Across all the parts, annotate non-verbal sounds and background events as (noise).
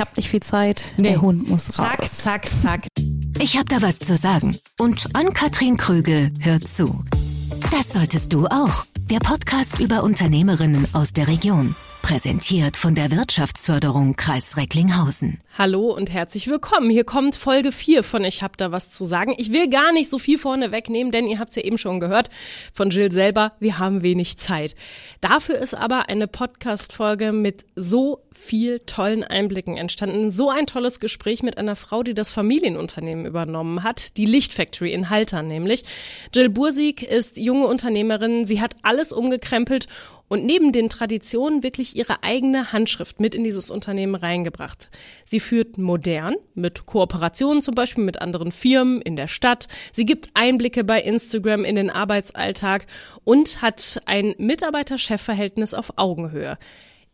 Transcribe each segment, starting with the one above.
Ich habe nicht viel Zeit. Nee. Der Hund muss zack, raus. Zack, zack, zack. Ich habe da was zu sagen. Und Ann-Kathrin Krügel hört zu. Das solltest du auch. Der Podcast über Unternehmerinnen aus der Region. Präsentiert von der Wirtschaftsförderung Kreis Recklinghausen. Hallo und herzlich willkommen. Hier kommt Folge 4 von Ich hab da was zu sagen. Ich will gar nicht so viel vorne wegnehmen, denn ihr habt es ja eben schon gehört von Jill selber, wir haben wenig Zeit. Dafür ist aber eine Podcast-Folge mit so viel tollen Einblicken entstanden. So ein tolles Gespräch mit einer Frau, die das Familienunternehmen übernommen hat, die Lichtfactory in Haltern nämlich. Jill Bursig ist junge Unternehmerin. Sie hat alles umgekrempelt und neben den Traditionen wirklich ihre eigene Handschrift mit in dieses Unternehmen reingebracht. Sie führt modern, mit Kooperationen zum Beispiel mit anderen Firmen in der Stadt. Sie gibt Einblicke bei Instagram in den Arbeitsalltag und hat ein Mitarbeiter-Chef-Verhältnis auf Augenhöhe.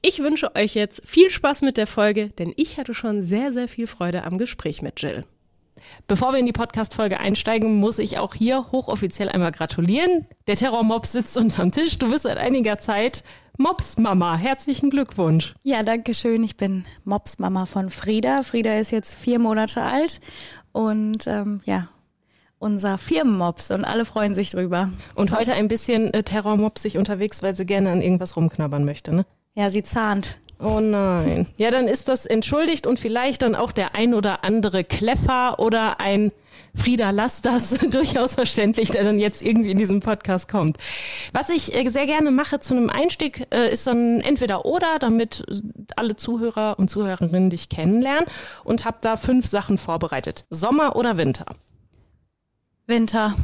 Ich wünsche euch jetzt viel Spaß mit der Folge, denn ich hatte schon sehr, sehr viel Freude am Gespräch mit Jill. Bevor wir in die Podcast-Folge einsteigen, muss ich auch hier hochoffiziell einmal gratulieren. Der Terrormob sitzt unterm Tisch. Du bist seit einiger Zeit Mops-Mama. Herzlichen Glückwunsch. Ja, danke schön. Ich bin Mops-Mama von Frieda. Frieda ist jetzt vier Monate alt und ähm, ja, unser Firmenmops und alle freuen sich drüber. Und heute ein bisschen äh, Terrormopsig unterwegs, weil sie gerne an irgendwas rumknabbern möchte, ne? Ja, sie zahnt. Oh nein. Ja, dann ist das entschuldigt und vielleicht dann auch der ein oder andere Kleffer oder ein Frieda, das (laughs) durchaus verständlich, der dann jetzt irgendwie in diesem Podcast kommt. Was ich äh, sehr gerne mache zu einem Einstieg, äh, ist so ein Entweder-Oder, damit alle Zuhörer und Zuhörerinnen dich kennenlernen und habe da fünf Sachen vorbereitet. Sommer oder Winter? Winter.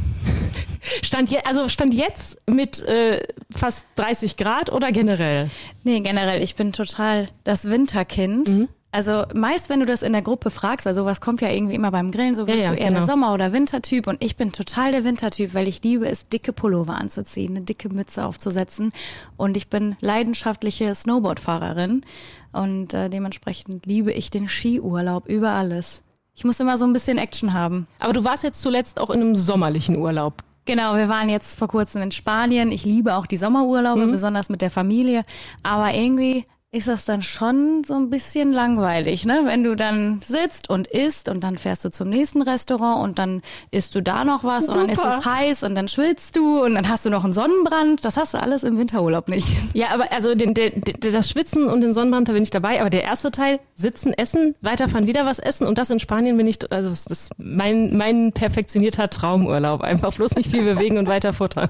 Stand, je, also stand jetzt mit äh, fast 30 Grad oder generell? Nee, generell. Ich bin total das Winterkind. Mhm. Also meist, wenn du das in der Gruppe fragst, weil sowas kommt ja irgendwie immer beim Grillen, so bist ja, ja, du eher genau. der Sommer- oder Wintertyp und ich bin total der Wintertyp, weil ich liebe es, dicke Pullover anzuziehen, eine dicke Mütze aufzusetzen und ich bin leidenschaftliche Snowboardfahrerin und äh, dementsprechend liebe ich den Skiurlaub über alles. Ich muss immer so ein bisschen Action haben. Aber du warst jetzt zuletzt auch in einem sommerlichen Urlaub. Genau, wir waren jetzt vor kurzem in Spanien. Ich liebe auch die Sommerurlaube, mhm. besonders mit der Familie. Aber irgendwie ist das dann schon so ein bisschen langweilig, ne? Wenn du dann sitzt und isst und dann fährst du zum nächsten Restaurant und dann isst du da noch was Super. und dann ist es heiß und dann schwitzt du und dann hast du noch einen Sonnenbrand. Das hast du alles im Winterurlaub nicht. Ja, aber also den, den, den, das Schwitzen und den Sonnenbrand, da bin ich dabei. Aber der erste Teil, sitzen, essen, weiterfahren, wieder was essen und das in Spanien bin ich, also das ist mein, mein perfektionierter Traumurlaub. Einfach bloß nicht viel bewegen und weiter futtern.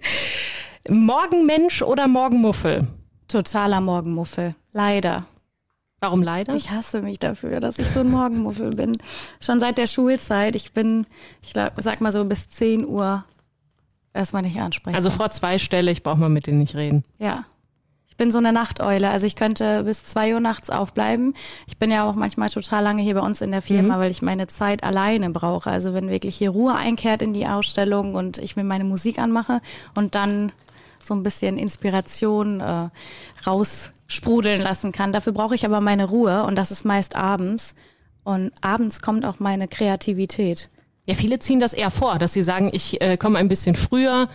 (laughs) Morgenmensch oder Morgenmuffel? Totaler Morgenmuffel. Leider. Warum leider? Ich hasse mich dafür, dass ich so ein Morgenmuffel bin. Schon seit der Schulzeit. Ich bin, ich sag mal so bis 10 Uhr erstmal nicht ansprechen. Also vor zweistellig braucht man mit denen nicht reden. Ja. Ich bin so eine Nachteule. Also ich könnte bis zwei Uhr nachts aufbleiben. Ich bin ja auch manchmal total lange hier bei uns in der Firma, mhm. weil ich meine Zeit alleine brauche. Also wenn wirklich hier Ruhe einkehrt in die Ausstellung und ich mir meine Musik anmache und dann so ein bisschen Inspiration äh, raussprudeln lassen kann. Dafür brauche ich aber meine Ruhe und das ist meist abends. Und abends kommt auch meine Kreativität. Ja, viele ziehen das eher vor, dass sie sagen, ich äh, komme ein bisschen früher,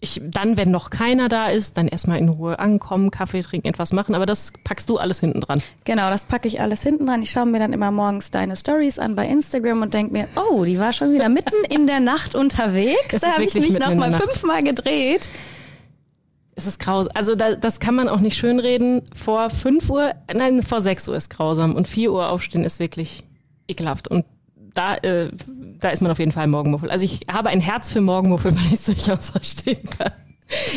ich, dann, wenn noch keiner da ist, dann erstmal in Ruhe ankommen, Kaffee trinken, etwas machen, aber das packst du alles hinten dran. Genau, das packe ich alles hinten dran. Ich schaue mir dann immer morgens deine Stories an bei Instagram und denke mir, oh, die war schon wieder mitten in der Nacht unterwegs. Da habe ich mich noch mal fünfmal gedreht. Es ist grausam. Also da, das kann man auch nicht schönreden. Vor 5 Uhr, nein, vor 6 Uhr ist grausam und 4 Uhr aufstehen ist wirklich ekelhaft. Und da, äh, da ist man auf jeden Fall Morgenmuffel. Also ich habe ein Herz für Morgenmuffel, (laughs) weil ich es durchaus verstehen kann.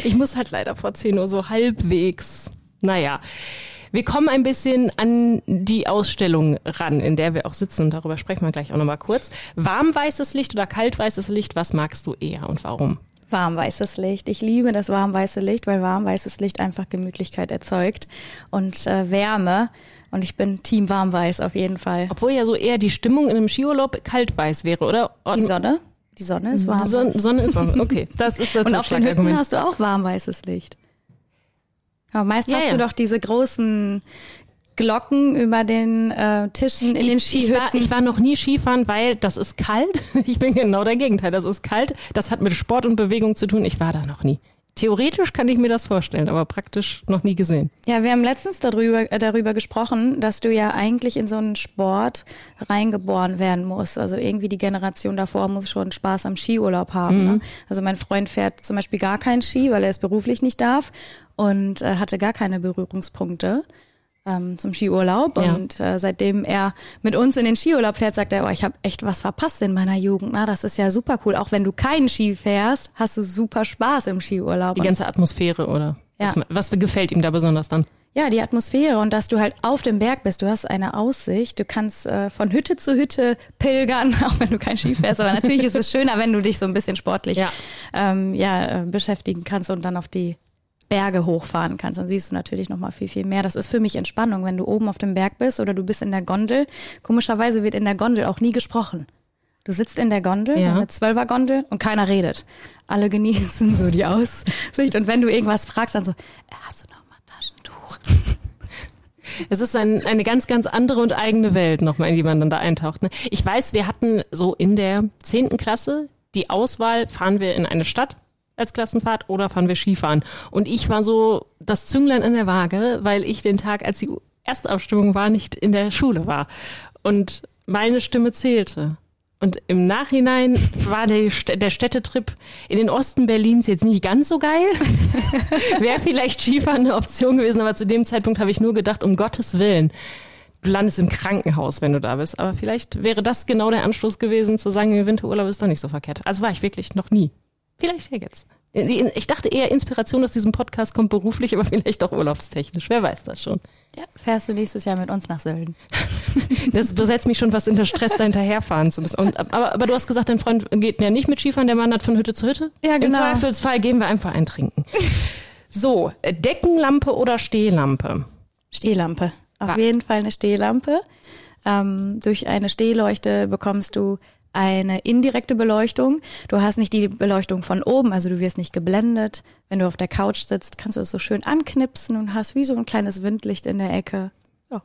Ich muss halt leider vor 10 Uhr so halbwegs. Naja. Wir kommen ein bisschen an die Ausstellung ran, in der wir auch sitzen und darüber sprechen wir gleich auch nochmal kurz. Warmweißes Licht oder kaltweißes Licht, was magst du eher und warum? Warmweißes Licht. Ich liebe das warmweiße Licht, weil warmweißes Licht einfach Gemütlichkeit erzeugt und äh, Wärme. Und ich bin Team warmweiß auf jeden Fall. Obwohl ja so eher die Stimmung in einem Skiurlaub kaltweiß wäre, oder? Die Sonne? Die Sonne ist warm. Die Sonne, Sonne ist warm. Okay, (laughs) das ist das Und auf den Hütten hast du auch warmweißes Licht. Aber meist ja, hast ja. du doch diese großen Glocken über den äh, Tischen in ich, den Skihütten. Ich war, ich war noch nie Skifahren, weil das ist kalt. (laughs) Ich bin genau der Gegenteil. Das ist kalt. Das hat mit Sport und Bewegung zu tun. Ich war da noch nie. Theoretisch kann ich mir das vorstellen, aber praktisch noch nie gesehen. Ja, wir haben letztens darüber, äh, darüber gesprochen, dass du ja eigentlich in so einen Sport reingeboren werden musst. Also irgendwie die Generation davor muss schon Spaß am Skiurlaub haben. Mhm. Ne? Also mein Freund fährt zum Beispiel gar keinen Ski, weil er es beruflich nicht darf und äh, hatte gar keine Berührungspunkte ähm, zum Skiurlaub. Ja. Und äh, seitdem er mit uns in den Skiurlaub fährt, sagt er, oh, ich habe echt was verpasst in meiner Jugend. Na, das ist ja super cool. Auch wenn du keinen Ski fährst, hast du super Spaß im Skiurlaub. Die ganze Atmosphäre, oder? Ja. Was, was gefällt ihm da besonders dann? Ja, die Atmosphäre und dass du halt auf dem Berg bist. Du hast eine Aussicht. Du kannst äh, von Hütte zu Hütte pilgern, (laughs) auch wenn du kein Ski fährst. Aber natürlich ist es schöner, wenn du dich so ein bisschen sportlich ja. Ähm, ja, äh, beschäftigen kannst und dann auf die Berge hochfahren kannst, dann siehst du natürlich noch mal viel, viel mehr. Das ist für mich Entspannung, wenn du oben auf dem Berg bist oder du bist in der Gondel. Komischerweise wird in der Gondel auch nie gesprochen. Du sitzt in der Gondel, ja. so eine Zwölfer-Gondel und keiner redet. Alle genießen so die Aussicht. Und wenn du irgendwas fragst, dann so, äh, hast du noch mal Taschentuch? (laughs) Es ist ein, eine ganz, ganz andere und eigene Welt nochmal, in die man dann da eintaucht. Ne? Ich weiß, wir hatten so in der zehnten Klasse die Auswahl, fahren wir in eine Stadt als Klassenfahrt oder fahren wir Skifahren. Und ich war so das Zünglein in der Waage, weil ich den Tag, als die Erstabstimmung war, nicht in der Schule war. Und meine Stimme zählte. Und im Nachhinein war der, der Städtetrip in den Osten Berlins jetzt nicht ganz so geil. (laughs) Wäre vielleicht Skifahren eine Option gewesen, aber zu dem Zeitpunkt habe ich nur gedacht, um Gottes Willen, du landest im Krankenhaus, wenn du da bist. Aber vielleicht wäre das genau der Anstoß gewesen, zu sagen, im Winterurlaub ist doch nicht so verkehrt. Also war ich wirklich noch nie. Vielleicht ja jetzt. Ich dachte eher, Inspiration aus diesem Podcast kommt beruflich, aber (laughs) vielleicht auch urlaubstechnisch. Wer weiß das schon. Ja, fährst du nächstes Jahr mit uns nach Sölden. (laughs) Das besetzt mich schon was in der Stress, da hinterherfahren zu müssen. Und, aber, aber du hast gesagt, dein Freund geht ja nicht mit Skifahren, der wandert von Hütte zu Hütte. Ja, genau. Im Zweifelsfall gehen wir einfach ein Trinken. (laughs) So, Deckenlampe oder Stehlampe? Stehlampe. Auf ja. jeden Fall eine Stehlampe. Ähm, durch eine Stehleuchte bekommst du eine indirekte Beleuchtung. Du hast nicht die Beleuchtung von oben, also du wirst nicht geblendet. Wenn du auf der Couch sitzt, kannst du es so schön anknipsen und hast wie so ein kleines Windlicht in der Ecke. Ja.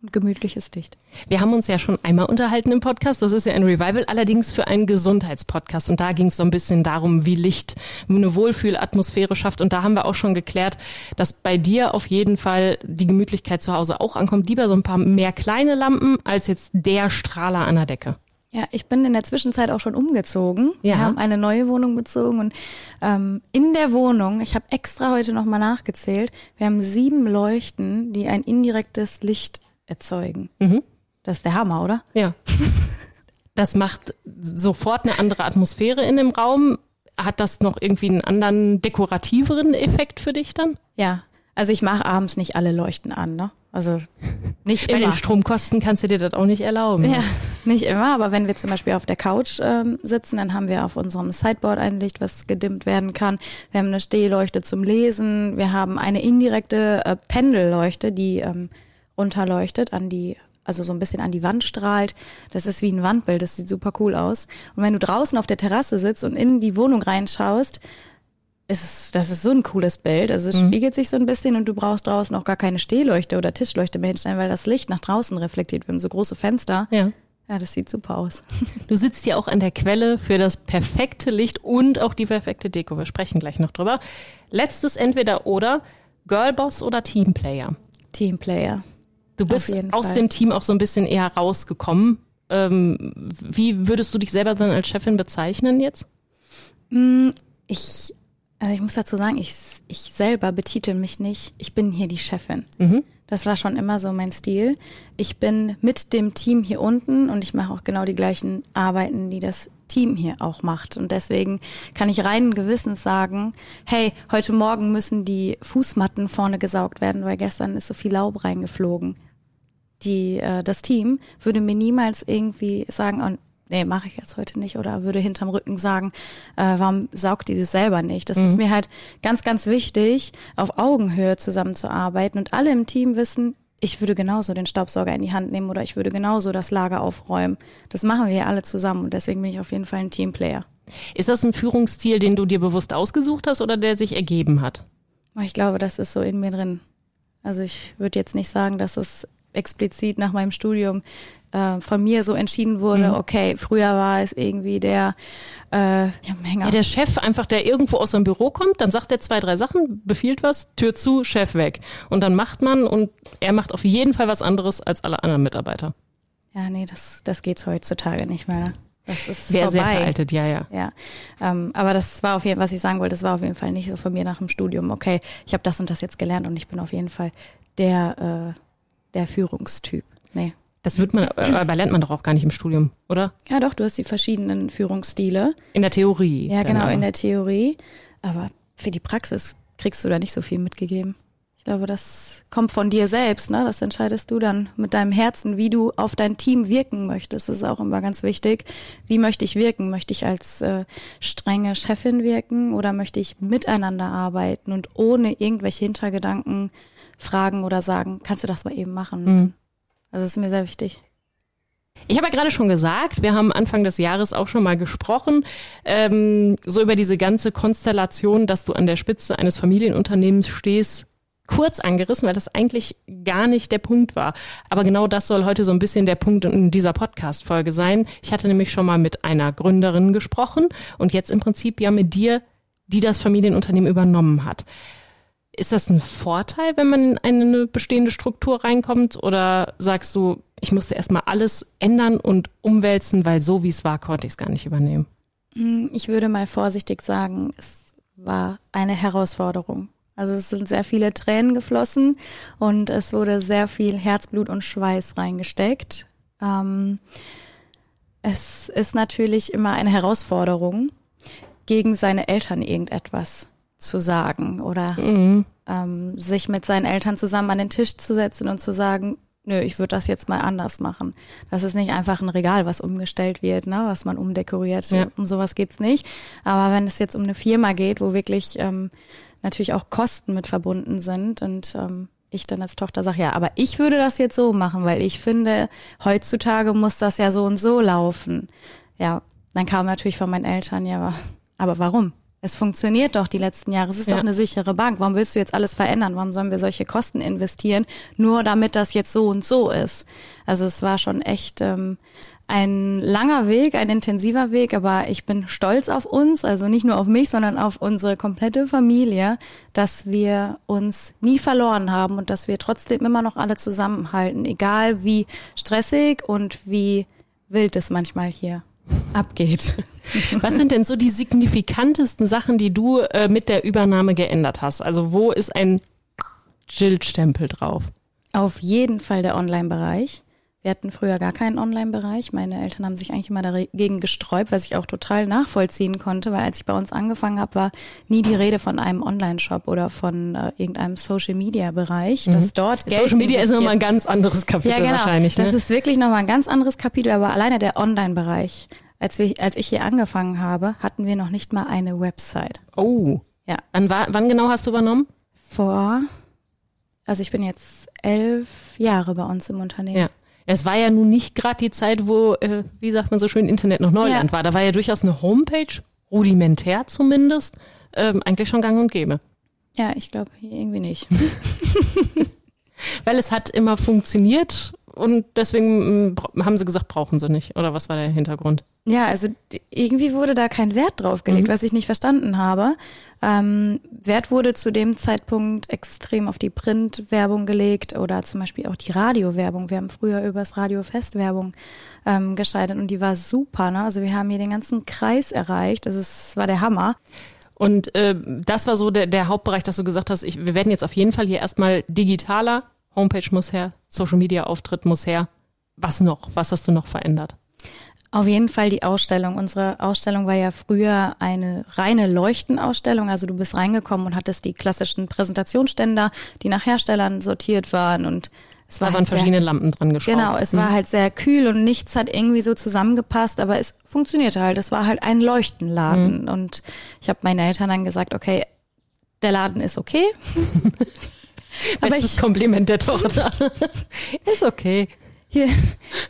Und gemütliches Licht. Wir haben uns ja schon einmal unterhalten im Podcast. Das ist ja ein Revival, allerdings für einen Gesundheitspodcast. Und da ging es so ein bisschen darum, wie Licht eine Wohlfühlatmosphäre schafft. Und da haben wir auch schon geklärt, dass bei dir auf jeden Fall die Gemütlichkeit zu Hause auch ankommt. Lieber so ein paar mehr kleine Lampen als jetzt der Strahler an der Decke. Ja, ich bin in der Zwischenzeit auch schon umgezogen. Ja. Wir haben eine neue Wohnung bezogen und ähm, in der Wohnung, ich habe extra heute nochmal nachgezählt, wir haben sieben Leuchten, die ein indirektes Licht erzeugen. Mhm. Das ist der Hammer, oder? Ja. (laughs) Das macht sofort eine andere Atmosphäre in dem Raum. Hat das noch irgendwie einen anderen dekorativeren Effekt für dich dann? Ja, also ich mache abends nicht alle Leuchten an, ne? Also nicht immer. Bei den Stromkosten kannst du dir das auch nicht erlauben. Ja, nicht immer, aber wenn wir zum Beispiel auf der Couch ähm, sitzen, dann haben wir auf unserem Sideboard ein Licht, was gedimmt werden kann. Wir haben eine Stehleuchte zum Lesen. Wir haben eine indirekte äh, Pendelleuchte, die ähm, runterleuchtet an die also so ein bisschen an die Wand strahlt. Das ist wie ein Wandbild, das sieht super cool aus. Und wenn du draußen auf der Terrasse sitzt und in die Wohnung reinschaust, ist, das ist so ein cooles Bild. Also es mhm. spiegelt sich so ein bisschen und du brauchst draußen auch gar keine Stehleuchte oder Tischleuchte mehr hinstellen, weil das Licht nach draußen reflektiert. Wir haben so große Fenster. Ja. Ja, das sieht super aus. (laughs) Du sitzt ja auch an der Quelle für das perfekte Licht und auch die perfekte Deko. Wir sprechen gleich noch drüber. Letztes entweder oder Girlboss oder Teamplayer. Teamplayer. Du bist aus Fall. dem Team auch so ein bisschen eher rausgekommen. Ähm, wie würdest du dich selber dann als Chefin bezeichnen jetzt? Mm, ich also ich muss dazu sagen, ich, ich selber betitel mich nicht, ich bin hier die Chefin. Mhm. Das war schon immer so mein Stil. Ich bin mit dem Team hier unten und ich mache auch genau die gleichen Arbeiten, die das Team hier auch macht. Und deswegen kann ich reinen Gewissens sagen, hey, heute Morgen müssen die Fußmatten vorne gesaugt werden, weil gestern ist so viel Laub reingeflogen. Die, äh, das Team würde mir niemals irgendwie sagen, oh, nee, mache ich jetzt heute nicht oder würde hinterm Rücken sagen, äh, warum saugt die das selber nicht? Das mhm. ist mir halt ganz, ganz wichtig, auf Augenhöhe zusammenzuarbeiten und alle im Team wissen, ich würde genauso den Staubsauger in die Hand nehmen oder ich würde genauso das Lager aufräumen. Das machen wir ja alle zusammen und deswegen bin ich auf jeden Fall ein Teamplayer. Ist das ein Führungsstil, den du dir bewusst ausgesucht hast oder der sich ergeben hat? Ich glaube, das ist so in mir drin. Also ich würde jetzt nicht sagen, dass es explizit nach meinem Studium äh, von mir so entschieden wurde, mhm. okay, früher war es irgendwie der äh, ja, Ja, der Chef einfach, der irgendwo aus seinem Büro kommt, dann sagt er zwei, drei Sachen, befiehlt was, Tür zu, Chef weg. Und dann macht man und er macht auf jeden Fall was anderes als alle anderen Mitarbeiter. Ja, nee, das, das geht's heutzutage nicht mehr. Das ist sehr, vorbei. sehr veraltet, ja, ja. Ja, ähm, aber das war auf jeden Fall, was ich sagen wollte, das war auf jeden Fall nicht so von mir nach dem Studium. Okay, ich habe das und das jetzt gelernt und ich bin auf jeden Fall der, äh, der Führungstyp. Nee. Das wird man, äh, aber lernt man doch auch gar nicht im Studium, oder? Ja, doch, du hast die verschiedenen Führungsstile. In der Theorie. Ja, genau, in der Theorie. Aber für die Praxis kriegst du da nicht so viel mitgegeben. Ich glaube, das kommt von dir selbst, ne? Das entscheidest du dann mit deinem Herzen, wie du auf dein Team wirken möchtest. Das ist auch immer ganz wichtig. Wie möchte ich wirken? Möchte ich als äh, strenge Chefin wirken oder möchte ich miteinander arbeiten und ohne irgendwelche Hintergedanken fragen oder sagen, kannst du das mal eben machen? Mhm. Also das ist mir sehr wichtig. Ich habe ja gerade schon gesagt, wir haben Anfang des Jahres auch schon mal gesprochen, ähm, so über diese ganze Konstellation, dass du an der Spitze eines Familienunternehmens stehst kurz angerissen, weil das eigentlich gar nicht der Punkt war. Aber genau das soll heute so ein bisschen der Punkt in dieser Podcast-Folge sein. Ich hatte nämlich schon mal mit einer Gründerin gesprochen und jetzt im Prinzip ja mit dir, die das Familienunternehmen übernommen hat. Ist das ein Vorteil, wenn man in eine bestehende Struktur reinkommt? Oder sagst du, ich musste erstmal alles ändern und umwälzen, weil so wie es war, konnte ich es gar nicht übernehmen? Hm, ich würde mal vorsichtig sagen, es war eine Herausforderung. Also es sind sehr viele Tränen geflossen und es wurde sehr viel Herzblut und Schweiß reingesteckt. Ähm, es ist natürlich immer eine Herausforderung, gegen seine Eltern irgendetwas zu sagen oder mhm. ähm, sich mit seinen Eltern zusammen an den Tisch zu setzen und zu sagen, nö, ich würde das jetzt mal anders machen. Das ist nicht einfach ein Regal, was umgestellt wird, ne, was man umdekoriert. Ja. Um sowas geht's nicht. Aber wenn es jetzt um eine Firma geht, wo wirklich ähm, natürlich auch Kosten mit verbunden sind und ähm, ich dann als Tochter sage, ja, aber ich würde das jetzt so machen, weil ich finde, heutzutage muss das ja so und so laufen. Ja, dann kam natürlich von meinen Eltern, ja, aber, aber warum? Es funktioniert doch die letzten Jahre. Es ist ja. doch eine sichere Bank. Warum willst du jetzt alles verändern? Warum sollen wir solche Kosten investieren? Nur damit das jetzt so und so ist. Also es war schon echt ähm, ein langer Weg, ein intensiver Weg, aber ich bin stolz auf uns, also nicht nur auf mich, sondern auf unsere komplette Familie, dass wir uns nie verloren haben und dass wir trotzdem immer noch alle zusammenhalten, egal wie stressig und wie wild es manchmal hier abgeht. Was sind denn so die signifikantesten Sachen, die du äh, mit der Übernahme geändert hast? Also wo ist ein Jill-Stempel drauf? Auf jeden Fall der Online-Bereich. Wir hatten früher gar keinen Online-Bereich. Meine Eltern haben sich eigentlich immer dagegen gesträubt, was ich auch total nachvollziehen konnte, weil als ich bei uns angefangen habe, war nie die Rede von einem Online-Shop oder von äh, irgendeinem Social-Media-Bereich, mhm. dass dort Geld Social Media ist nochmal ein ganz anderes Kapitel ja, genau. wahrscheinlich. Ne? Das ist wirklich nochmal ein ganz anderes Kapitel, aber alleine der Online-Bereich. Als, wir, als ich hier angefangen habe, hatten wir noch nicht mal eine Website. Oh. Ja. Wann, war, wann genau hast du übernommen? Vor, also ich bin jetzt elf Jahre bei uns im Unternehmen. Ja. Es war ja nun nicht gerade die Zeit, wo, äh, wie sagt man so schön, Internet noch Neuland ja. war. Da war ja durchaus eine Homepage, rudimentär zumindest, ähm, eigentlich schon gang und gäbe. Ja, ich glaube irgendwie nicht. (laughs) Weil es hat immer funktioniert und deswegen mm, haben sie gesagt, brauchen sie nicht. Oder was war der Hintergrund? Ja, also irgendwie wurde da kein Wert drauf gelegt, mhm. was ich nicht verstanden habe. Ähm, Wert wurde zu dem Zeitpunkt extrem auf die Printwerbung gelegt oder zum Beispiel auch die Radiowerbung. Wir haben früher übers Radio Festwerbung ähm, geschaltet und die war super. Ne? Also wir haben hier den ganzen Kreis erreicht. Das ist, war der Hammer. Und äh, das war so der, der Hauptbereich, dass du gesagt hast, ich, wir werden jetzt auf jeden Fall hier erstmal digitaler. Homepage muss her, Social Media Auftritt muss her. Was noch? Was hast du noch verändert? Auf jeden Fall die Ausstellung. Unsere Ausstellung war ja früher eine reine Leuchtenausstellung. Also du bist reingekommen und hattest die klassischen Präsentationsständer, die nach Herstellern sortiert waren und es war da waren halt verschiedene sehr, Lampen dran geschraubt. Genau, es mhm. war halt sehr kühl und nichts hat irgendwie so zusammengepasst, aber es funktionierte halt. Es war halt ein Leuchtenladen mhm. und ich habe meinen Eltern dann gesagt, okay, der Laden ist okay. (laughs) aber ich, Kompliment der Tochter. (laughs) ist okay hier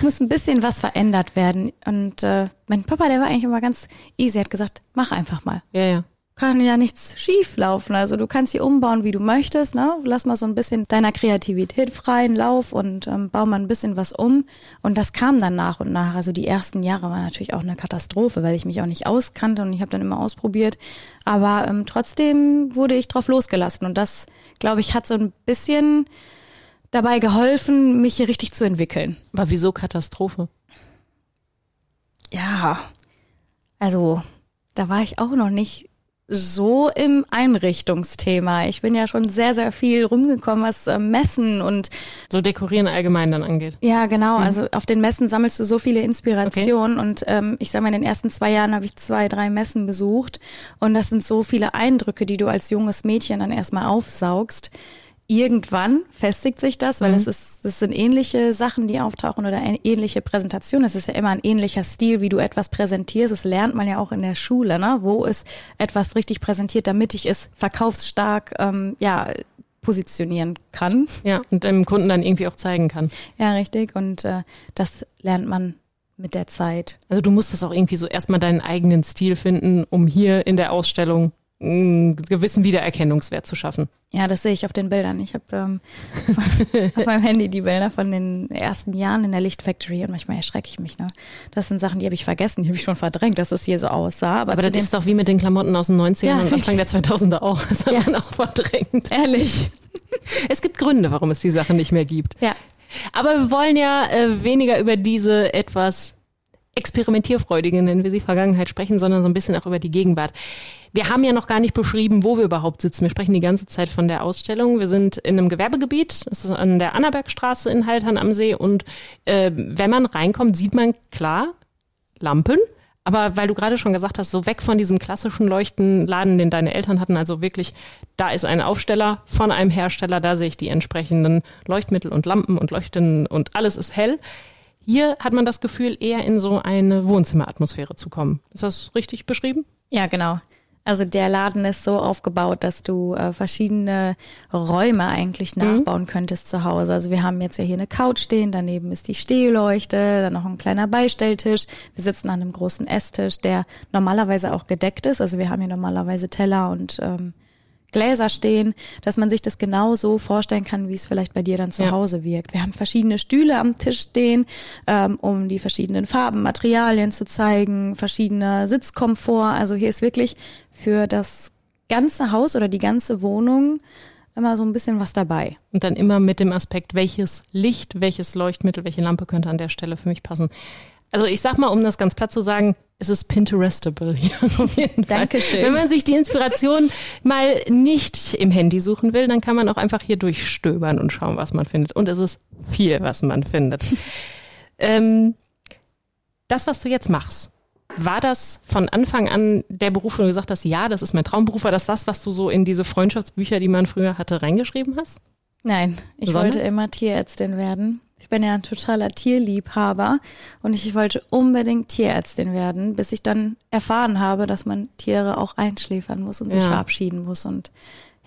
muss ein bisschen was verändert werden. Und äh, mein Papa, der war eigentlich immer ganz easy, hat gesagt, mach einfach mal. Ja, ja. kann ja nichts schief laufen. Also du kannst sie umbauen, wie du möchtest. Ne? Lass mal so ein bisschen deiner Kreativität freien Lauf und ähm, bau mal ein bisschen was um. Und das kam dann nach und nach. Also die ersten Jahre waren natürlich auch eine Katastrophe, weil ich mich auch nicht auskannte und ich habe dann immer ausprobiert. Aber ähm, trotzdem wurde ich drauf losgelassen. Und das, glaube ich, hat so ein bisschen dabei geholfen, mich hier richtig zu entwickeln. Aber wieso Katastrophe? Ja, also da war ich auch noch nicht so im Einrichtungsthema. Ich bin ja schon sehr, sehr viel rumgekommen, was äh, Messen und so dekorieren allgemein dann angeht. Ja, genau. Mhm. Also auf den Messen sammelst du so viele Inspirationen okay. und ähm, ich sage mal, in den ersten zwei Jahren habe ich zwei, drei Messen besucht und das sind so viele Eindrücke, die du als junges Mädchen dann erstmal aufsaugst irgendwann festigt sich das, weil mhm. es ist, es sind ähnliche Sachen, die auftauchen oder ähnliche Präsentation. Es ist ja immer ein ähnlicher Stil, wie du etwas präsentierst. Das lernt man ja auch in der Schule, ne? Wo ist etwas richtig präsentiert, damit ich es verkaufsstark, ähm, ja, positionieren kann. Ja, und dem Kunden dann irgendwie auch zeigen kann. Ja, richtig. Und äh, das lernt man mit der Zeit. Also du musst das auch irgendwie so erstmal deinen eigenen Stil finden, um hier in der Ausstellung einen gewissen Wiedererkennungswert zu schaffen. Ja, das sehe ich auf den Bildern. Ich habe ähm, (laughs) auf meinem Handy die Bilder von den ersten Jahren in der Lichtfactory und manchmal erschrecke ich mich. Ne? Das sind Sachen, die habe ich vergessen, die habe ich schon verdrängt, dass es hier so aussah. Aber, Aber das ist doch wie mit den Klamotten aus den 90ern ja, und Anfang der 2000er auch. Das hat ja. man auch verdrängt. Ehrlich. Es gibt Gründe, warum es die Sachen nicht mehr gibt. Ja. Aber wir wollen ja äh, weniger über diese etwas experimentierfreudige, nennen wir sie, Vergangenheit sprechen, sondern so ein bisschen auch über die Gegenwart. Wir haben ja noch gar nicht beschrieben, wo wir überhaupt sitzen. Wir sprechen die ganze Zeit von der Ausstellung. Wir sind in einem Gewerbegebiet, das ist an der Annabergstraße in Haltern am See. Und äh, wenn man reinkommt, sieht man klar Lampen. Aber weil du gerade schon gesagt hast, so weg von diesem klassischen Leuchtenladen, den deine Eltern hatten, also wirklich, da ist ein Aufsteller von einem Hersteller, da sehe ich die entsprechenden Leuchtmittel und Lampen und Leuchten und alles ist hell. Hier hat man das Gefühl, eher in so eine Wohnzimmeratmosphäre zu kommen. Ist das richtig beschrieben? Ja, genau. Also der Laden ist so aufgebaut, dass du äh, verschiedene Räume eigentlich mhm. nachbauen mhm. könntest zu Hause. Also wir haben jetzt ja hier eine Couch stehen, daneben ist die Stehleuchte, dann noch ein kleiner Beistelltisch. Wir sitzen an einem großen Esstisch, der normalerweise auch gedeckt ist. Also wir haben hier normalerweise Teller und ähm, Gläser stehen, dass man sich das genau so vorstellen kann, wie es vielleicht bei dir dann zu ja. Hause wirkt. Wir haben verschiedene Stühle am Tisch stehen, ähm, um die verschiedenen Farben, Materialien zu zeigen, verschiedener Sitzkomfort. Also hier ist wirklich für das ganze Haus oder die ganze Wohnung immer so ein bisschen was dabei. Und dann immer mit dem Aspekt, welches Licht, welches Leuchtmittel, welche Lampe könnte an der Stelle für mich passen. Also ich sag mal, um das ganz platt zu sagen, es ist Pinterestable. (laughs) Dankeschön. Wenn man sich die Inspiration mal nicht im Handy suchen will, dann kann man auch einfach hier durchstöbern und schauen, was man findet. Und es ist viel, was man findet. (laughs) ähm, das, was du jetzt machst, war das von Anfang an der Beruf, wo du gesagt hast, ja, das ist mein Traumberuf, war das das, was du so in diese Freundschaftsbücher, die man früher hatte, reingeschrieben hast? Nein, ich Sondern? wollte immer Tierärztin werden. Ich bin ja ein totaler Tierliebhaber und ich wollte unbedingt Tierärztin werden, bis ich dann erfahren habe, dass man Tiere auch einschläfern muss und sich ja. verabschieden muss. Und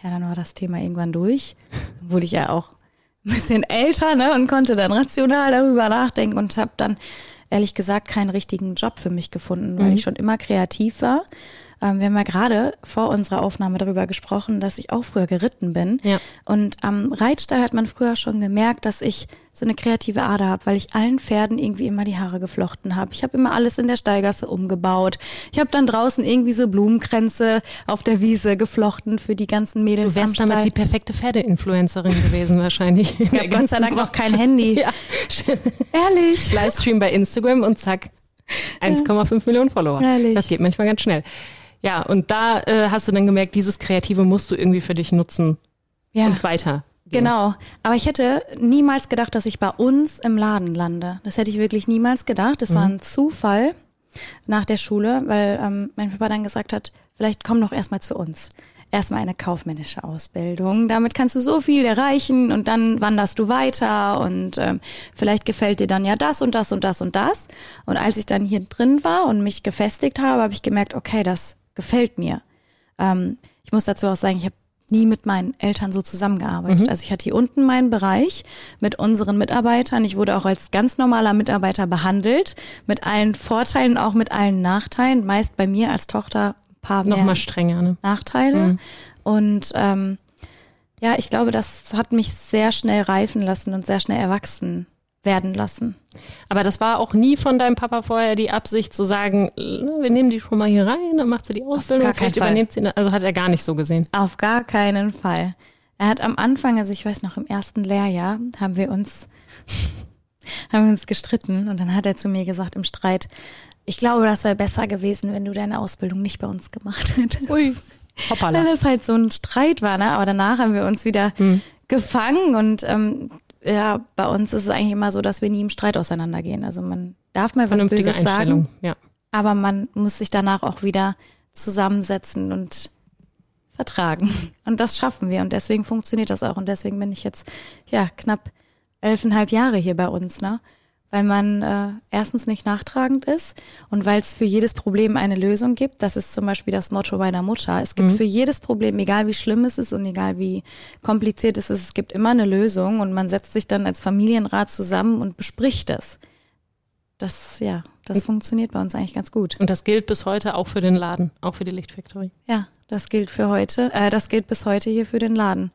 ja, dann war das Thema irgendwann durch. Dann wurde ich ja auch (laughs) ein bisschen älter ne, und konnte dann rational darüber nachdenken und habe dann ehrlich gesagt keinen richtigen Job für mich gefunden, weil mhm. ich schon immer kreativ war ähm, wir haben ja gerade vor unserer Aufnahme darüber gesprochen, dass ich auch früher geritten bin. Ja. Und am Reitstall hat man früher schon gemerkt, dass ich so eine kreative Ader habe, weil ich allen Pferden irgendwie immer die Haare geflochten habe. Ich habe immer alles in der Steigasse umgebaut. Ich habe dann draußen irgendwie so Blumenkränze auf der Wiese geflochten für die ganzen Mädels. Du wärst damals die perfekte Pferdeinfluencerin gewesen wahrscheinlich. Es gab Gott sei Dank noch kein Handy. (laughs) Ja. Ehrlich. Livestream bei Instagram und zack, 1,5 Millionen Follower. Ehrlich. Das geht manchmal ganz schnell. Ja, und da äh, hast du dann gemerkt, dieses Kreative musst du irgendwie für dich nutzen ja. und weiter. Genau, aber ich hätte niemals gedacht, dass ich bei uns im Laden lande. Das hätte ich wirklich niemals gedacht. Das mhm. war ein Zufall nach der Schule, weil ähm, mein Papa dann gesagt hat, vielleicht komm doch erstmal zu uns. Erstmal eine kaufmännische Ausbildung. Damit kannst du so viel erreichen und dann wanderst du weiter und ähm, vielleicht gefällt dir dann ja das und das und das und das. Und als ich dann hier drin war und mich gefestigt habe, habe ich gemerkt, okay, das gefällt mir. Ähm, ich muss dazu auch sagen, ich habe nie mit meinen Eltern so zusammengearbeitet. Mhm. Also ich hatte hier unten meinen Bereich mit unseren Mitarbeitern. Ich wurde auch als ganz normaler Mitarbeiter behandelt, mit allen Vorteilen, auch mit allen Nachteilen. Meist bei mir als Tochter paar Noch mehr mal strenger, ne? Nachteile. Mhm. Und ähm, ja, ich glaube, das hat mich sehr schnell reifen lassen und sehr schnell erwachsen werden lassen. Aber das war auch nie von deinem Papa vorher die Absicht zu sagen, "Na, wir nehmen die schon mal hier rein, dann macht sie die Ausbildung, vielleicht Fall. übernimmt sie, also hat er gar nicht so gesehen. Auf gar keinen Fall. Er hat am Anfang, also ich weiß noch, im ersten Lehrjahr haben wir uns, (laughs) haben wir uns gestritten und dann hat er zu mir gesagt im Streit, ich glaube, das wäre besser gewesen, wenn du deine Ausbildung nicht bei uns gemacht hättest. Ui, hoppala. (laughs) Weil das halt so ein Streit war, ne? Aber danach haben wir uns wieder Hm. gefangen und ähm, ja, bei uns ist es eigentlich immer so, dass wir nie im Streit auseinandergehen. Also man darf mal was Vernünftige Böses sagen, ja. aber man muss sich danach auch wieder zusammensetzen und vertragen. (laughs) Und das schaffen wir und deswegen funktioniert das auch und deswegen bin ich jetzt ja knapp elfeinhalb Jahre hier bei uns, ne? Weil man äh, erstens nicht nachtragend ist und weil es für jedes Problem eine Lösung gibt. Das ist zum Beispiel das Motto meiner Mutter. Es gibt für jedes Problem, egal wie schlimm es ist und egal wie kompliziert es ist, es gibt immer eine Lösung und man setzt sich dann als Familienrat zusammen und bespricht es. Das, ja, das funktioniert bei uns eigentlich ganz gut. Und das gilt bis heute auch für den Laden, auch für die Lichtfactory. Ja, das gilt für heute, äh, das gilt bis heute hier für den Laden.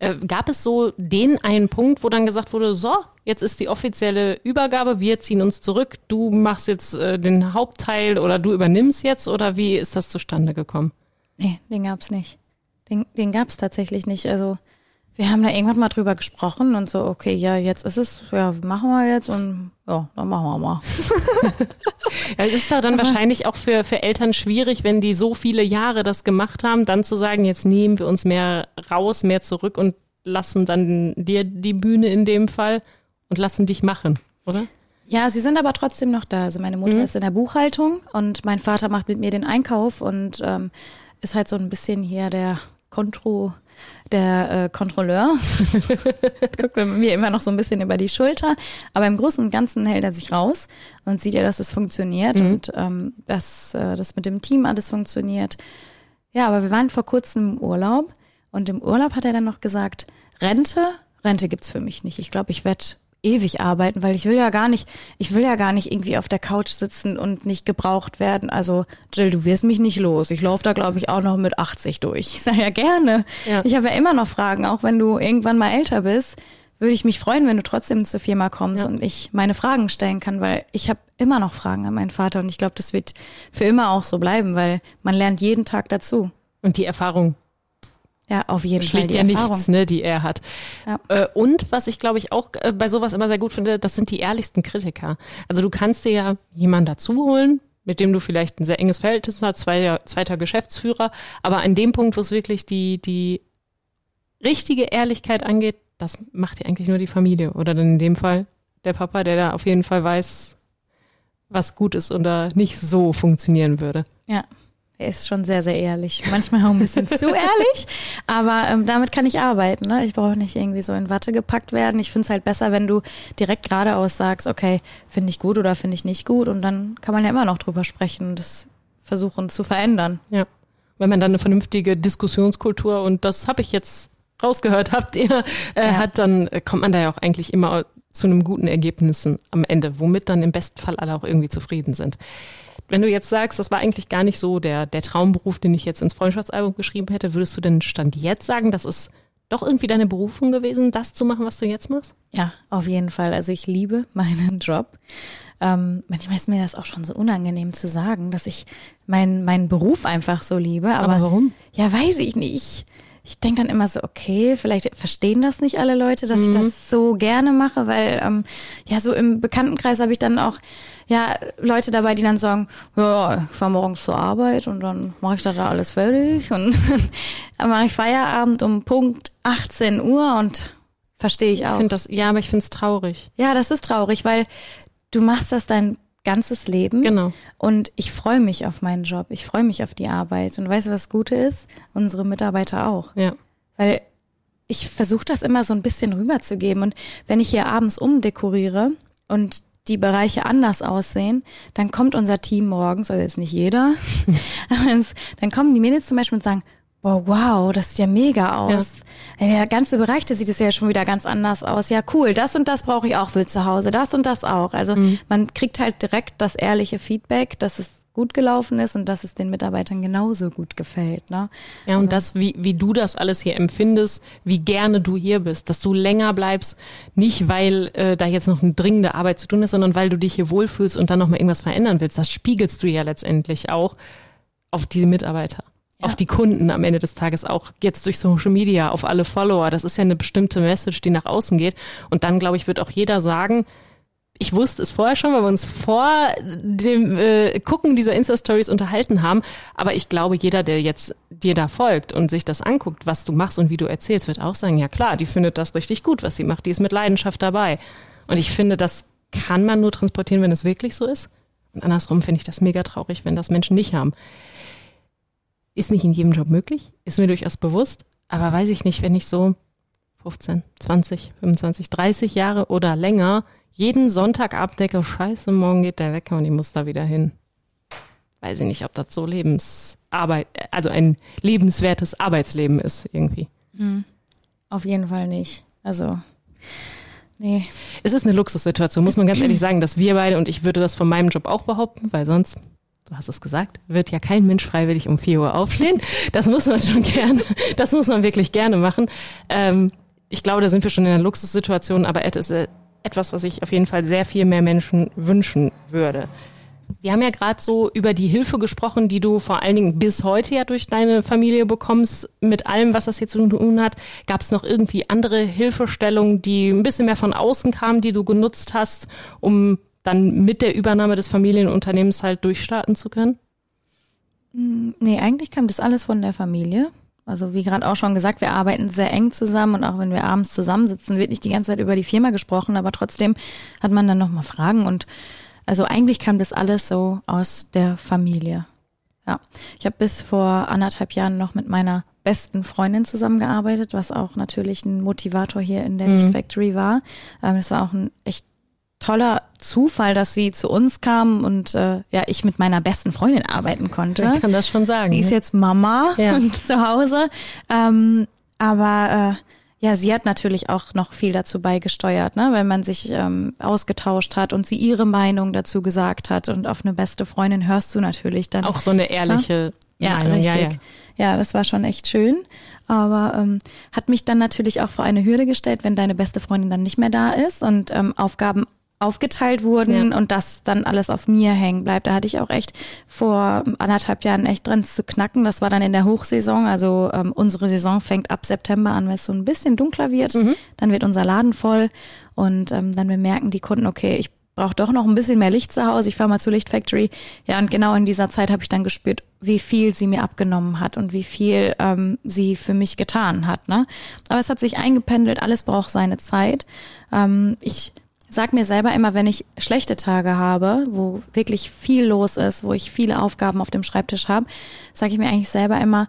Äh, gab es so den einen Punkt, wo dann gesagt wurde, so, jetzt ist die offizielle Übergabe, wir ziehen uns zurück, du machst jetzt äh, den Hauptteil oder du übernimmst jetzt oder wie ist das zustande gekommen? Nee, den gab's nicht. Den, den gab's tatsächlich nicht. Also wir haben da irgendwann mal drüber gesprochen und so, okay, ja, jetzt ist es, ja, machen wir jetzt und ja, dann machen wir mal. (laughs) Ja, es ist ja dann wahrscheinlich auch für, für Eltern schwierig, wenn die so viele Jahre das gemacht haben, dann zu sagen, jetzt nehmen wir uns mehr raus, mehr zurück und lassen dann dir die Bühne in dem Fall und lassen dich machen, oder? Ja, sie sind aber trotzdem noch da. Also meine Mutter ist in der Buchhaltung und mein Vater macht mit mir den Einkauf und ähm, ist halt so ein bisschen hier der Kontro, der äh, Kontrolleur. (laughs) Guckt mir immer noch so ein bisschen über die Schulter. Aber im Großen und Ganzen hält er sich raus und sieht ja, dass es funktioniert und ähm, dass äh, das mit dem Team alles funktioniert. Ja, aber wir waren vor kurzem im Urlaub und im Urlaub hat er dann noch gesagt, Rente, Rente gibt's für mich nicht. Ich glaube, ich werde ewig arbeiten, weil ich will ja gar nicht, ich will ja gar nicht irgendwie auf der Couch sitzen und nicht gebraucht werden. Also Jill, du wirst mich nicht los. Ich laufe da, glaube ich, auch noch mit 80 durch. (laughs) Ich sage ja gerne. Ja. Ich habe ja immer noch Fragen, auch wenn du irgendwann mal älter bist, würde ich mich freuen, wenn du trotzdem zur Firma kommst Ja. und ich meine Fragen stellen kann, weil ich habe immer noch Fragen an meinen Vater und ich glaube, das wird für immer auch so bleiben, weil man lernt jeden Tag dazu. Und die Erfahrung Ja, auf jeden Fall schlägt die ja Erfahrung. nichts, ne, die er hat. Ja. Äh, und was ich glaube ich auch äh, bei sowas immer sehr gut finde, das sind die ehrlichsten Kritiker. Also du kannst dir ja jemanden dazu holen, mit dem du vielleicht ein sehr enges Verhältnis hast, zweiter, zweiter Geschäftsführer, aber an dem Punkt, wo es wirklich die, die richtige Ehrlichkeit angeht, das macht ja eigentlich nur die Familie. Oder dann in dem Fall der Papa, der da auf jeden Fall weiß, was gut ist oder nicht so funktionieren würde. Ja, er ist schon sehr, sehr ehrlich. Manchmal auch ein bisschen zu ehrlich, aber ähm, damit kann ich arbeiten. Ne? Ich brauche nicht irgendwie so in Watte gepackt werden. Ich finde es halt besser, wenn du direkt geradeaus sagst, okay, finde ich gut oder finde ich nicht gut und dann kann man ja immer noch drüber sprechen das versuchen zu verändern. Ja. Wenn man dann eine vernünftige Diskussionskultur und das habe ich jetzt rausgehört, habt ihr, äh, Ja. hat, dann äh, kommt man da ja auch eigentlich immer zu einem guten Ergebnissen am Ende, womit dann im besten Fall alle auch irgendwie zufrieden sind. Wenn du jetzt sagst, das war eigentlich gar nicht so der, der Traumberuf, den ich jetzt ins Freundschaftsalbum geschrieben hätte, würdest du denn Stand jetzt sagen, das ist doch irgendwie deine Berufung gewesen, das zu machen, was du jetzt machst? Ja, auf jeden Fall. Also ich liebe meinen (laughs) Job. Ähm, manchmal ist mir das auch schon so unangenehm zu sagen, dass ich meinen meinen Beruf einfach so liebe. Aber, Aber warum? Ja, weiß ich nicht. Ich denke dann immer so, okay, vielleicht verstehen das nicht alle Leute, dass ich das so gerne mache, weil ähm, ja so im Bekanntenkreis habe ich dann auch ja Leute dabei, die dann sagen, ja, ich fahre morgens zur Arbeit und dann mache ich da, da alles fertig und (laughs) dann mache ich Feierabend um Punkt 18 Uhr und verstehe ich Ich auch. finde das, ja, aber ich finde es traurig. Ja, das ist traurig, weil du machst das dein ganzes Leben. Genau. Und ich freue mich auf meinen Job. Ich freue mich auf die Arbeit. Und weißt du, was das Gute ist? Unsere Mitarbeiter auch. Ja. Weil ich versuche das immer so ein bisschen rüberzugeben. Und wenn ich hier abends umdekoriere und die Bereiche anders aussehen, dann kommt unser Team morgens, also jetzt nicht jeder, (laughs) dann kommen die Mädels zum Beispiel und sagen, boah, wow, das sieht ja mega aus. Der ganze Bereich, da sieht es ja schon wieder ganz anders aus. Ja, cool, das und das brauche ich auch für zu Hause, das und das auch. Also man kriegt halt direkt das ehrliche Feedback, dass es gut gelaufen ist und dass es den Mitarbeitern genauso gut gefällt. Ne? Ja, und also. das, wie, wie du das alles hier empfindest, wie gerne du hier bist, dass du länger bleibst, nicht weil äh, da jetzt noch eine dringende Arbeit zu tun ist, sondern weil du dich hier wohlfühlst und dann nochmal irgendwas verändern willst. Das spiegelst du ja letztendlich auch auf die Mitarbeiter. Ja. Auf die Kunden am Ende des Tages auch jetzt durch Social Media, auf alle Follower. Das ist ja eine bestimmte Message, die nach außen geht. Und dann, glaube ich, wird auch jeder sagen, ich wusste es vorher schon, weil wir uns vor dem äh, Gucken dieser Insta-Stories unterhalten haben. Aber ich glaube, jeder, der jetzt dir da folgt und sich das anguckt, was du machst und wie du erzählst, wird auch sagen, ja klar, die findet das richtig gut, was sie macht. Die ist mit Leidenschaft dabei. Und ich finde, das kann man nur transportieren, wenn es wirklich so ist. Und andersrum finde ich das mega traurig, wenn das Menschen nicht haben. Ist nicht in jedem Job möglich, ist mir durchaus bewusst. Aber weiß ich nicht, wenn ich so 15, 20, 25, 30 Jahre oder länger jeden Sonntag abdecke, scheiße, morgen geht der Wecker und ich muss da wieder hin. Weiß ich nicht, ob das so Lebensarbeit, also ein lebenswertes Arbeitsleben ist irgendwie. Mhm. Auf jeden Fall nicht. Also, nee. Es ist eine Luxussituation, muss man ganz ehrlich sagen, dass wir beide, und ich würde das von meinem Job auch behaupten, weil sonst du hast es gesagt, wird ja kein Mensch freiwillig um 4 Uhr aufstehen. (laughs) Das muss man schon gerne, das muss man wirklich gerne machen. Ähm, ich glaube, da sind wir schon in einer Luxussituation, aber es ist etwas, was ich auf jeden Fall sehr viel mehr Menschen wünschen würde. Wir haben ja gerade so über die Hilfe gesprochen, die du vor allen Dingen bis heute ja durch deine Familie bekommst, mit allem, was das hier zu tun hat. Gab es noch irgendwie andere Hilfestellungen, die ein bisschen mehr von außen kamen, die du genutzt hast, um dann mit der Übernahme des Familienunternehmens halt durchstarten zu können? Mm, nee, eigentlich kam das alles von der Familie. Also wie gerade auch schon gesagt, wir arbeiten sehr eng zusammen und auch wenn wir abends zusammensitzen, wird nicht die ganze Zeit über die Firma gesprochen, aber trotzdem hat man dann nochmal Fragen und also eigentlich kam das alles so aus der Familie. Ja, ich habe bis vor anderthalb Jahren noch mit meiner besten Freundin zusammengearbeitet, was auch natürlich ein Motivator hier in der mhm. Licht Factory war. Ähm, das war auch ein echt toller Zufall, dass sie zu uns kam und äh, ja, ich mit meiner besten Freundin arbeiten konnte. Ich kann das schon sagen. Die ist ne? jetzt Mama ja. (laughs) zu Hause. Ähm, aber äh, ja, sie hat natürlich auch noch viel dazu beigesteuert, ne, weil man sich ähm, ausgetauscht hat und sie ihre Meinung dazu gesagt hat. Und auf eine beste Freundin hörst du natürlich dann. Auch so eine ehrliche ja? Meinung. Richtig. Ja, richtig. Ja, das war schon echt schön. Aber ähm, hat mich dann natürlich auch vor eine Hürde gestellt, wenn deine beste Freundin dann nicht mehr da ist und ähm, Aufgaben aufgeteilt wurden ja. und das dann alles auf mir hängen bleibt. Da hatte ich auch echt vor anderthalb Jahren echt drin zu knacken. Das war dann in der Hochsaison. Also ähm, unsere Saison fängt ab September an, wenn es so ein bisschen dunkler wird. Mhm. Dann wird unser Laden voll und ähm, dann bemerken die Kunden, okay, ich brauche doch noch ein bisschen mehr Licht zu Hause. Ich fahre mal zur Lichtfactory. Ja, und genau in dieser Zeit habe ich dann gespürt, wie viel sie mir abgenommen hat und wie viel ähm, sie für mich getan hat. Ne? Aber es hat sich eingependelt, alles braucht seine Zeit. Ähm, ich sag mir selber immer, wenn ich schlechte Tage habe, wo wirklich viel los ist, wo ich viele Aufgaben auf dem Schreibtisch habe, sage ich mir eigentlich selber immer,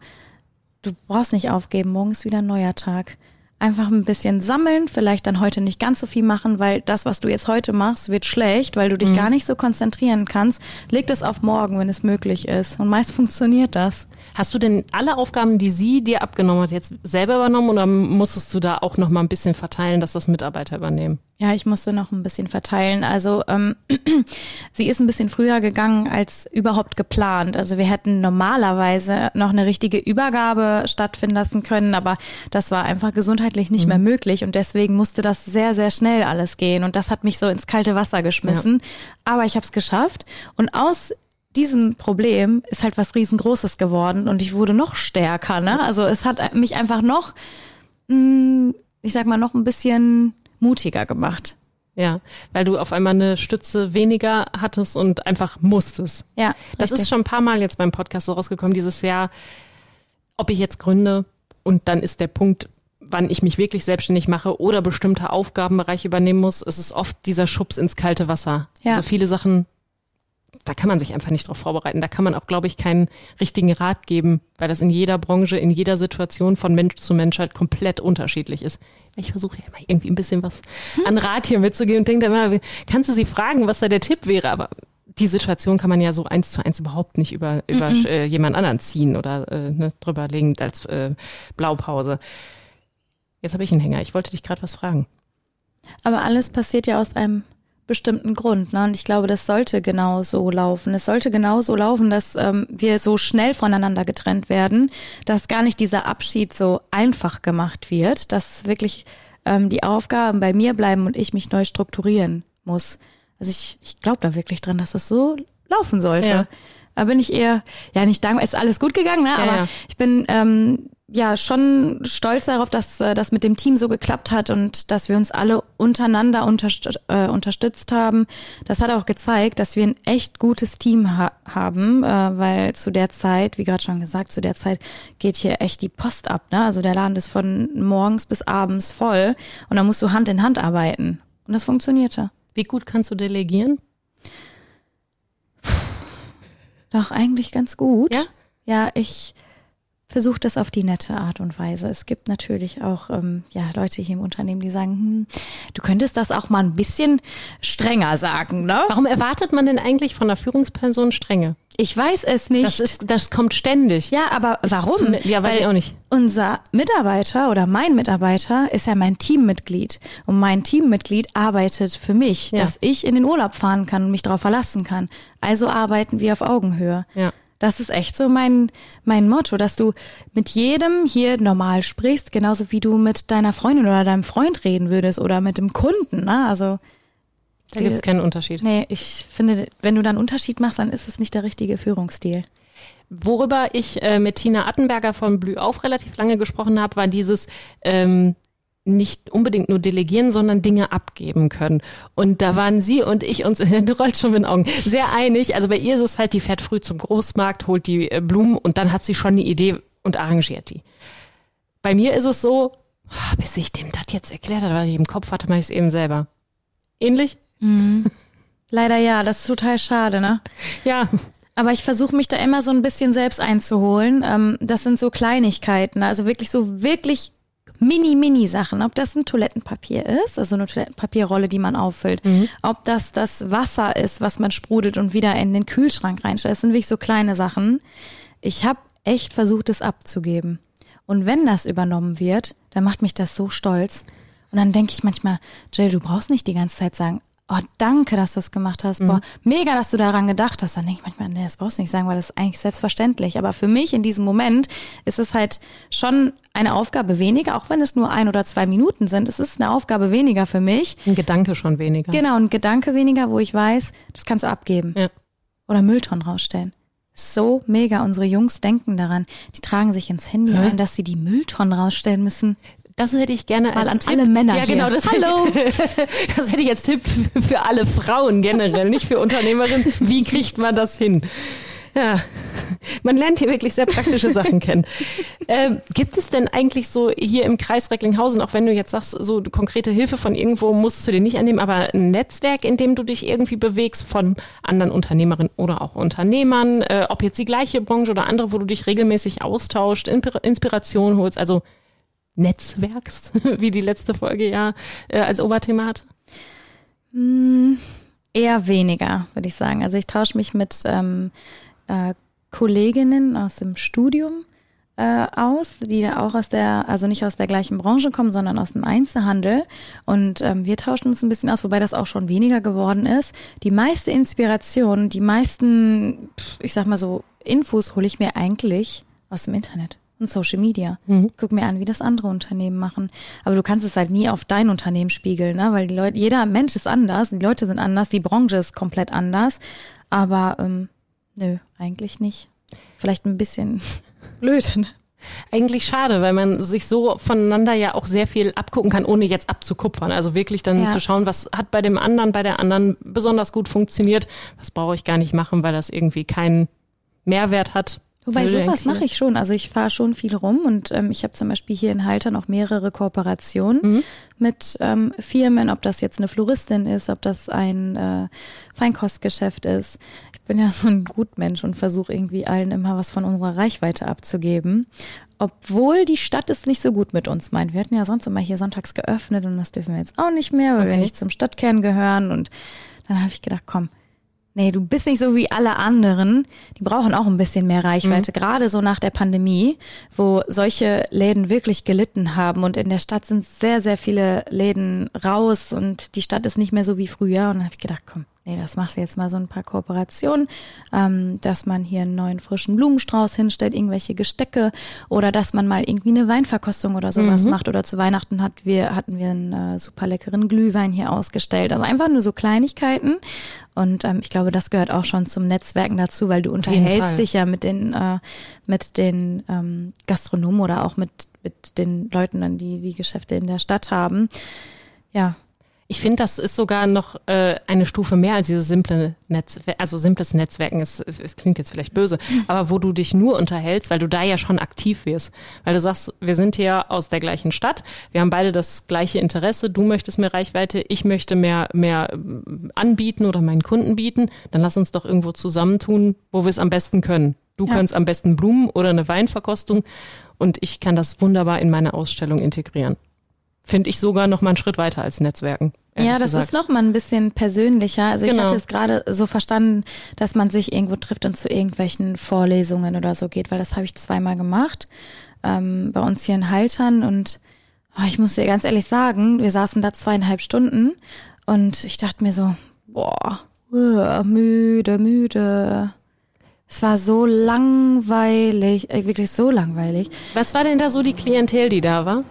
du brauchst nicht aufgeben, morgen ist wieder ein neuer Tag einfach ein bisschen sammeln, vielleicht dann heute nicht ganz so viel machen, weil das, was du jetzt heute machst, wird schlecht, weil du dich mhm. gar nicht so konzentrieren kannst. Leg das auf morgen, wenn es möglich ist. Und meist funktioniert das. Hast du denn alle Aufgaben, die sie dir abgenommen hat, jetzt selber übernommen oder musstest du da auch noch mal ein bisschen verteilen, dass das Mitarbeiter übernehmen? Ja, ich musste noch ein bisschen verteilen. Also ähm, (clears throat) sie ist ein bisschen früher gegangen als überhaupt geplant. Also wir hätten normalerweise noch eine richtige Übergabe stattfinden lassen können, aber das war einfach gesundheitlich nicht mhm. mehr möglich und deswegen musste das sehr, sehr schnell alles gehen und das hat mich so ins kalte Wasser geschmissen. Ja. Aber ich habe es geschafft und aus diesem Problem ist halt was riesengroßes geworden und ich wurde noch stärker. Ne? Also es hat mich einfach noch, mm, ich sag mal, noch ein bisschen mutiger gemacht. Ja, weil du auf einmal eine Stütze weniger hattest und einfach musstest. Ja. Das richtig. ist schon ein paar Mal jetzt beim Podcast so rausgekommen, dieses Jahr, ob ich jetzt gründe und dann ist der Punkt, wann ich mich wirklich selbstständig mache oder bestimmte Aufgabenbereiche übernehmen muss, ist es oft dieser Schubs ins kalte Wasser. Ja. Also viele Sachen, da kann man sich einfach nicht drauf vorbereiten. Da kann man auch, glaube ich, keinen richtigen Rat geben, weil das in jeder Branche, in jeder Situation von Mensch zu Mensch halt komplett unterschiedlich ist. Ich versuche ja immer irgendwie ein bisschen was an Rat hier mitzugeben und denke immer, kannst du sie fragen, was da der Tipp wäre, aber die Situation kann man ja so eins zu eins überhaupt nicht über, über mm -mm. Äh, jemand anderen ziehen oder äh, ne, drüber legen als äh, Blaupause. Jetzt habe ich einen Hänger. Ich wollte dich gerade was fragen. Aber alles passiert ja aus einem bestimmten Grund. Ne? Und ich glaube, das sollte genau so laufen. Es sollte genau so laufen, dass ähm, wir so schnell voneinander getrennt werden, dass gar nicht dieser Abschied so einfach gemacht wird, dass wirklich ähm, die Aufgaben bei mir bleiben und ich mich neu strukturieren muss. Also ich, ich glaube da wirklich dran, dass es so laufen sollte. Ja. Da bin ich eher, ja nicht dankbar, ist alles gut gegangen, ne? Ja, aber ja. ich bin ähm, ja schon stolz darauf, dass äh, das mit dem Team so geklappt hat und dass wir uns alle untereinander unterst äh, unterstützt haben. Das hat auch gezeigt, dass wir ein echt gutes Team ha haben, äh, weil zu der Zeit, wie gerade schon gesagt, zu der Zeit geht hier echt die Post ab. Ne? Also der Laden ist von morgens bis abends voll und da musst du Hand in Hand arbeiten. Und das funktionierte. Wie gut kannst du delegieren? Doch, eigentlich ganz gut. Ja? Ja, ich versucht das auf die nette Art und Weise. Es gibt natürlich auch ähm, ja Leute hier im Unternehmen, die sagen, hm, du könntest das auch mal ein bisschen strenger sagen, ne? Warum erwartet man denn eigentlich von der Führungsperson Strenge? Ich weiß es nicht. Das ist, das kommt ständig. Ja, aber warum? Ja, weiß Weil ich auch nicht. Unser Mitarbeiter oder mein Mitarbeiter ist ja mein Teammitglied und mein Teammitglied arbeitet für mich, ja. dass ich in den Urlaub fahren kann und mich darauf verlassen kann. Also arbeiten wir auf Augenhöhe. Ja. Das ist echt so mein, mein Motto, dass du mit jedem hier normal sprichst, genauso wie du mit deiner Freundin oder deinem Freund reden würdest oder mit dem Kunden. Ne? Also da gibt es keinen Unterschied. Nee, ich finde, wenn du dann einen Unterschied machst, dann ist es nicht der richtige Führungsstil. Worüber ich äh, mit Tina Attenberger von Blü auf relativ lange gesprochen habe, war dieses ähm, nicht unbedingt nur delegieren, sondern Dinge abgeben können. Und da waren sie und ich uns, du rollst schon mit den Augen, sehr einig. Also bei ihr ist es halt, die fährt früh zum Großmarkt, holt die äh, Blumen und dann hat sie schon eine Idee und arrangiert die. Bei mir ist es so, ah, bis ich dem das jetzt erklärt habe, weil ich im Kopf hatte, mache ich es eben selber. Ähnlich? Mhm. Leider ja, das ist total schade, ne? Ja. Aber ich versuche mich da immer so ein bisschen selbst einzuholen. Ähm, das sind so Kleinigkeiten, also wirklich so wirklich Mini-Mini-Sachen, ob das ein Toilettenpapier ist, also eine Toilettenpapierrolle, die man auffüllt, mhm. ob das das Wasser ist, was man sprudelt und wieder in den Kühlschrank reinstellt. Das sind wirklich so kleine Sachen. Ich habe echt versucht, es abzugeben. Und wenn das übernommen wird, dann macht mich das so stolz. Und dann denke ich manchmal, Jill, du brauchst nicht die ganze Zeit sagen, oh, danke, dass du das gemacht hast. Mhm. Boah, mega, dass du daran gedacht hast. Dann denke ich manchmal, nee, das brauchst du nicht sagen, weil das ist eigentlich selbstverständlich. Aber für mich in diesem Moment ist es halt schon eine Aufgabe weniger, auch wenn es nur ein oder zwei Minuten sind. Es ist eine Aufgabe weniger für mich. Ein Gedanke schon weniger. Genau, ein Gedanke weniger, wo ich weiß, das kannst du abgeben. Ja. Oder Mülltonnen rausstellen. So mega. Unsere Jungs denken daran. Die tragen sich ins Handy Hä? ein, dass sie die Mülltonnen rausstellen müssen. Das hätte ich gerne Mal als an Tipp. alle Männer Ja, genau. Das Hallo. (laughs) das hätte ich als Tipp für alle Frauen generell, nicht für Unternehmerinnen. Wie kriegt man das hin? Ja, man lernt hier wirklich sehr praktische Sachen kennen. Ähm, gibt es denn eigentlich so hier im Kreis Recklinghausen, auch wenn du jetzt sagst, so konkrete Hilfe von irgendwo musst du dir nicht annehmen, aber ein Netzwerk, in dem du dich irgendwie bewegst von anderen Unternehmerinnen oder auch Unternehmern, äh, ob jetzt die gleiche Branche oder andere, wo du dich regelmäßig austauscht, Inspiration holst, also netzwerkst, (laughs) wie die letzte Folge ja äh, als Oberthema hat? Mm, eher weniger, würde ich sagen. Also ich tausche mich mit ähm, äh, Kolleginnen aus dem Studium äh, aus, die auch aus der, also nicht aus der gleichen Branche kommen, sondern aus dem Einzelhandel. Und ähm, wir tauschen uns ein bisschen aus, wobei das auch schon weniger geworden ist. Die meiste Inspiration, die meisten, ich sag mal so, Infos hole ich mir eigentlich aus dem Internet und Social Media. Mhm. Guck mir an, wie das andere Unternehmen machen. Aber du kannst es halt nie auf dein Unternehmen spiegeln, ne? weil die Leute, jeder Mensch ist anders, die Leute sind anders, die Branche ist komplett anders. Aber ähm, nö, eigentlich nicht. Vielleicht ein bisschen (laughs) blöd. Ne? Eigentlich schade, weil man sich so voneinander ja auch sehr viel abgucken kann, ohne jetzt abzukupfern. Also wirklich dann ja. zu schauen, was hat bei dem anderen, bei der anderen besonders gut funktioniert, was brauche ich gar nicht machen, weil das irgendwie keinen Mehrwert hat Wobei sowas mache ich schon. Also ich fahre schon viel rum und ähm, ich habe zum Beispiel hier in Haltern auch mehrere Kooperationen mhm. mit ähm, Firmen, ob das jetzt eine Floristin ist, ob das ein äh, Feinkostgeschäft ist. Ich bin ja so ein Gutmensch und versuche irgendwie allen immer was von unserer Reichweite abzugeben. Obwohl die Stadt es nicht so gut mit uns meint. Wir hatten ja sonst immer hier sonntags geöffnet und das dürfen wir jetzt auch nicht mehr, weil okay. wir nicht zum Stadtkern gehören. Und dann habe ich gedacht, komm, nee, du bist nicht so wie alle anderen. Die brauchen auch ein bisschen mehr Reichweite, mhm. gerade so nach der Pandemie, wo solche Läden wirklich gelitten haben und in der Stadt sind sehr, sehr viele Läden raus und die Stadt ist nicht mehr so wie früher. Und dann habe ich gedacht, komm, nee, das machst du jetzt mal so ein paar Kooperationen, ähm, dass man hier einen neuen frischen Blumenstrauß hinstellt, irgendwelche Gestecke oder dass man mal irgendwie eine Weinverkostung oder sowas mhm. macht oder zu Weihnachten hat wir, hatten wir einen äh, super leckeren Glühwein hier ausgestellt. Also einfach nur so Kleinigkeiten und ähm, ich glaube, das gehört auch schon zum Netzwerken dazu, weil du unterhältst dich ja mit den, äh, mit den ähm, Gastronomen oder auch mit, mit den Leuten, die die Geschäfte in der Stadt haben. Ja, ich finde, das ist sogar noch äh, eine Stufe mehr als dieses simple Netzwerk, also simples Netzwerken. Es, es klingt jetzt vielleicht böse, aber wo du dich nur unterhältst, weil du da ja schon aktiv wirst. Weil du sagst, wir sind hier aus der gleichen Stadt, wir haben beide das gleiche Interesse, du möchtest mehr Reichweite, ich möchte mehr, mehr äh, anbieten oder meinen Kunden bieten, dann lass uns doch irgendwo zusammentun, wo wir es am besten können. Du ja. kannst am besten Blumen oder eine Weinverkostung und ich kann das wunderbar in meine Ausstellung integrieren finde ich sogar noch mal einen Schritt weiter als Netzwerken. Ja, das gesagt. ist noch mal ein bisschen persönlicher. Also genau. ich hatte es gerade so verstanden, dass man sich irgendwo trifft und zu irgendwelchen Vorlesungen oder so geht, weil das habe ich zweimal gemacht ähm, bei uns hier in Haltern und oh, ich muss dir ganz ehrlich sagen, wir saßen da zweieinhalb Stunden und ich dachte mir so, boah, uh, müde, müde. Es war so langweilig, äh, wirklich so langweilig. Was war denn da so die Klientel, die da war?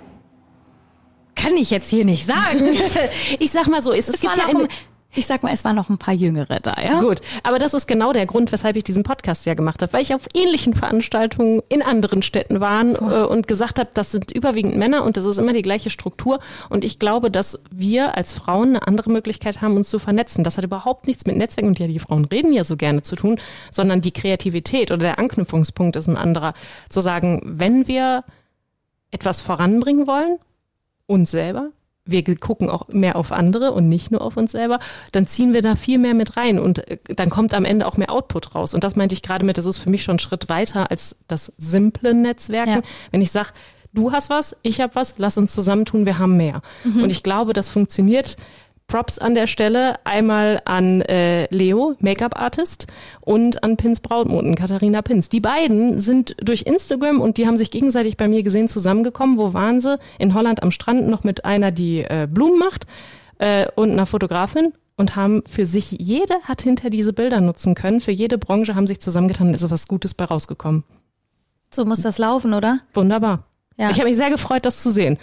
Kann ich jetzt hier nicht sagen. (laughs) ich sag mal so, es, es gibt ja eine, ich sag mal, es waren noch ein paar Jüngere da, ja. Gut, aber das ist genau der Grund, weshalb ich diesen Podcast ja gemacht habe, weil ich auf ähnlichen Veranstaltungen in anderen Städten war äh, und gesagt habe, das sind überwiegend Männer und das ist immer die gleiche Struktur. Und ich glaube, dass wir als Frauen eine andere Möglichkeit haben, uns zu vernetzen. Das hat überhaupt nichts mit Netzwerken und ja, die Frauen reden ja so gerne zu tun, sondern die Kreativität oder der Anknüpfungspunkt ist ein anderer. Zu sagen, wenn wir etwas voranbringen wollen, uns selber, wir gucken auch mehr auf andere und nicht nur auf uns selber, dann ziehen wir da viel mehr mit rein und äh, dann kommt am Ende auch mehr Output raus. Und das meinte ich gerade mit, das ist für mich schon ein Schritt weiter als das simple Netzwerken. Ja. Wenn ich sage, du hast was, ich habe was, lass uns zusammentun, wir haben mehr. Mhm. Und ich glaube, das funktioniert Props an der Stelle einmal an äh, Leo, Make-up-Artist, und an Pins Brautmoten, Katharina Pins. Die beiden sind durch Instagram und die haben sich gegenseitig bei mir gesehen zusammengekommen. Wo waren sie? In Holland am Strand noch mit einer, die äh, Blumen macht äh, und einer Fotografin und haben für sich, jede hat hinter diese Bilder nutzen können. Für jede Branche haben sich zusammengetan und ist was Gutes bei rausgekommen. So muss das laufen, oder? Wunderbar. Ja. Ich habe mich sehr gefreut, das zu sehen.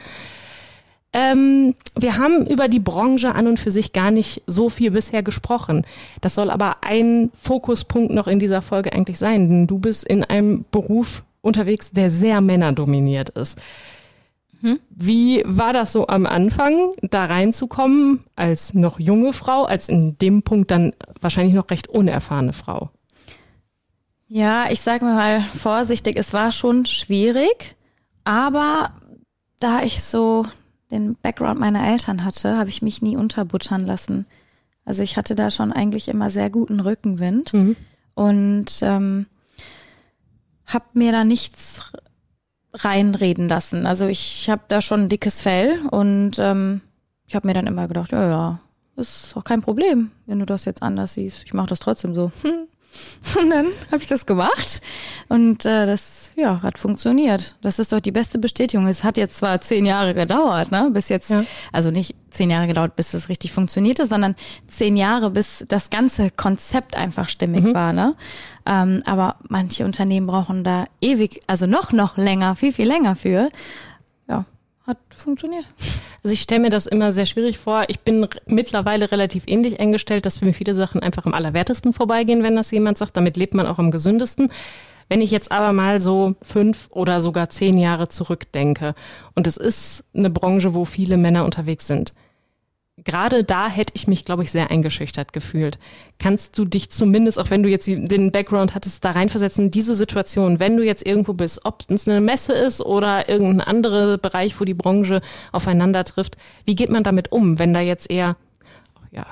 Ähm, wir haben über die Branche an und für sich gar nicht so viel bisher gesprochen. Das soll aber ein Fokuspunkt noch in dieser Folge eigentlich sein, denn du bist in einem Beruf unterwegs, der sehr männerdominiert ist. Hm? Wie war das so am Anfang, da reinzukommen als noch junge Frau, als in dem Punkt dann wahrscheinlich noch recht unerfahrene Frau? Ja, ich sage mal vorsichtig, es war schon schwierig, aber da ich so den Background meiner Eltern hatte, habe ich mich nie unterbuttern lassen. Also ich hatte da schon eigentlich immer sehr guten Rückenwind mhm. und ähm, habe mir da nichts reinreden lassen. Also ich habe da schon ein dickes Fell und ähm, ich habe mir dann immer gedacht, ja, ja, ist auch kein Problem, wenn du das jetzt anders siehst. Ich mache das trotzdem so. Hm, (laughs) Und dann habe ich das gemacht und äh, das ja hat funktioniert. Das ist doch die beste Bestätigung. Es hat jetzt zwar zehn Jahre gedauert, ne, bis jetzt, ja. also nicht zehn Jahre gedauert, bis es richtig funktionierte, sondern zehn Jahre, bis das ganze Konzept einfach stimmig mhm. war, ne. Ähm, aber manche Unternehmen brauchen da ewig, also noch noch länger, viel viel länger für. Hat funktioniert. Also ich stelle mir das immer sehr schwierig vor. Ich bin mittlerweile relativ ähnlich eingestellt, dass für mich viele Sachen einfach am allerwertesten vorbeigehen, wenn das jemand sagt. Damit lebt man auch am gesündesten. Wenn ich jetzt aber mal so fünf oder sogar zehn Jahre zurückdenke und es ist eine Branche, wo viele Männer unterwegs sind, gerade da hätte ich mich, glaube ich, sehr eingeschüchtert gefühlt. Kannst du dich zumindest, auch wenn du jetzt den Background hattest, da reinversetzen, diese Situation, wenn du jetzt irgendwo bist, ob es eine Messe ist oder irgendein anderer Bereich, wo die Branche aufeinander trifft, wie geht man damit um, wenn da jetzt eher, oh ja,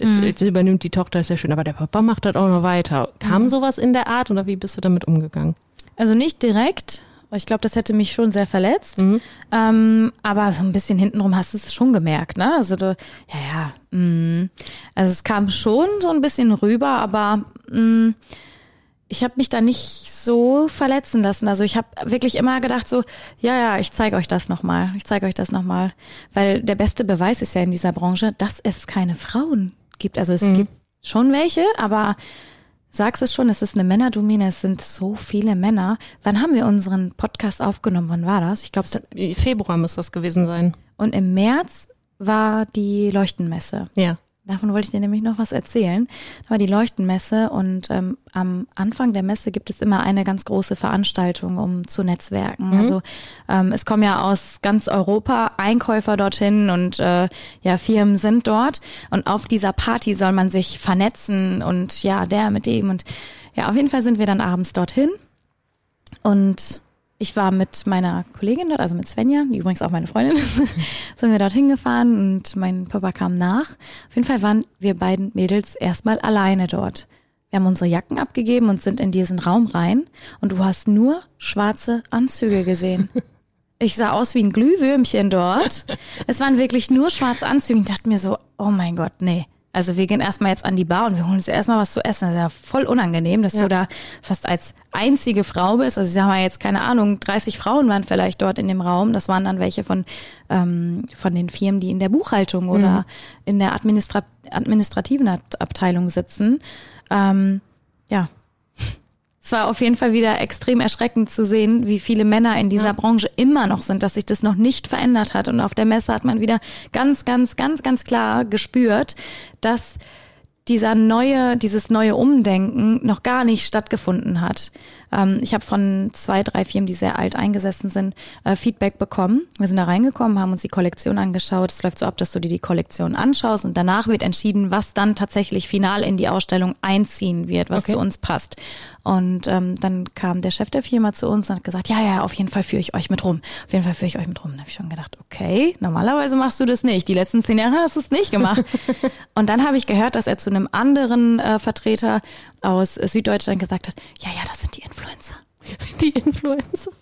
jetzt, mhm. jetzt übernimmt die Tochter, ist ja schön, aber der Papa macht das auch noch weiter. Kam mhm. sowas in der Art oder wie bist du damit umgegangen? Also nicht direkt, Ich glaube, das hätte mich schon sehr verletzt. Mhm. Ähm, aber so ein bisschen hintenrum hast du es schon gemerkt, ne? Also du, ja, ja. Mh. Also es kam schon so ein bisschen rüber, aber mh, ich habe mich da nicht so verletzen lassen. Also ich habe wirklich immer gedacht so, ja, ja, ich zeige euch das nochmal. Ich zeige euch das nochmal. Weil der beste Beweis ist ja in dieser Branche, dass es keine Frauen gibt. Also es mhm. gibt schon welche, aber sagst es schon, es ist eine Männerdomäne, es sind so viele Männer. Wann haben wir unseren Podcast aufgenommen? Wann war das? Ich glaube, Februar muss das gewesen sein. Und im März war die Leuchtenmesse. Ja. Davon wollte ich dir nämlich noch was erzählen. Da war die Leuchtenmesse und ähm, am Anfang der Messe gibt es immer eine ganz große Veranstaltung, um zu netzwerken. Mhm. Also ähm, es kommen ja aus ganz Europa Einkäufer dorthin und äh, ja, Firmen sind dort. Und auf dieser Party soll man sich vernetzen und ja, der mit dem. Und ja, auf jeden Fall sind wir dann abends dorthin. Und ich war mit meiner Kollegin dort, also mit Svenja, die übrigens auch meine Freundin, (laughs) sind wir dort hingefahren und mein Papa kam nach. Auf jeden Fall waren wir beiden Mädels erstmal alleine dort. Wir haben unsere Jacken abgegeben und sind in diesen Raum rein und du hast nur schwarze Anzüge gesehen. (laughs) Ich sah aus wie ein Glühwürmchen dort. Es waren wirklich nur schwarze Anzüge. Ich dachte mir so, oh mein Gott, nee. Also wir gehen erstmal jetzt an die Bar und wir holen uns erstmal was zu essen. Das ist ja voll unangenehm, dass ja. du da fast als einzige Frau bist. Also ich sag mal jetzt, keine Ahnung, 30 Frauen waren vielleicht dort in dem Raum. Das waren dann welche von, ähm, von den Firmen, die in der Buchhaltung oder mhm. in der Administra administrativen Abteilung sitzen. Ähm, ja, es war auf jeden Fall wieder extrem erschreckend zu sehen, wie viele Männer in dieser ja. Branche immer noch sind, dass sich das noch nicht verändert hat. Und auf der Messe hat man wieder ganz, ganz, ganz, ganz klar gespürt, dass dieser neue, dieses neue Umdenken noch gar nicht stattgefunden hat. Ähm, ich habe von zwei, drei Firmen, die sehr alt eingesessen sind, äh, Feedback bekommen. Wir sind da reingekommen, haben uns die Kollektion angeschaut. Es läuft so ab, dass du dir die Kollektion anschaust und danach wird entschieden, was dann tatsächlich final in die Ausstellung einziehen wird, was okay. zu uns passt. Und ähm, dann kam der Chef der Firma zu uns und hat gesagt, ja, ja, auf jeden Fall führe ich euch mit rum. Auf jeden Fall führe ich euch mit rum. Da habe ich schon gedacht, okay, normalerweise machst du das nicht. Die letzten zehn Jahre hast du es nicht gemacht. (laughs) und dann habe ich gehört, dass er zu einem anderen äh, Vertreter aus Süddeutschland gesagt hat, ja, ja, das sind die Influencer. (laughs) Die Influencer.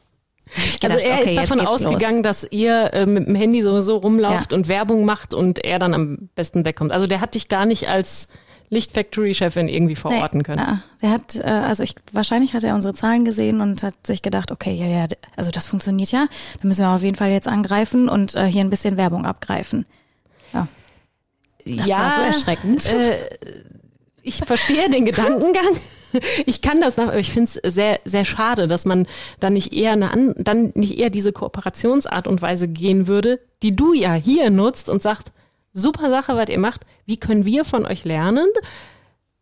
also er okay, ist davon ausgegangen, los. dass ihr äh, mit dem Handy sowieso rumlauft ja. und Werbung macht und er dann am besten wegkommt. Also der hat dich gar nicht als Lichtfactory-Chefin irgendwie verorten nee, können. Ja, der hat, äh, also ich, wahrscheinlich hat er unsere Zahlen gesehen und hat sich gedacht, okay, ja, ja, also das funktioniert ja, da müssen wir auf jeden Fall jetzt angreifen und äh, hier ein bisschen Werbung abgreifen. Ja. Das ja, war so erschreckend. Äh, ich verstehe den Gedankengang. Ich kann das nach, ich finde es sehr, sehr schade, dass man dann nicht eher eine, dann nicht eher diese Kooperationsart und Weise gehen würde, die du ja hier nutzt und sagt, super Sache, was ihr macht. Wie können wir von euch lernen?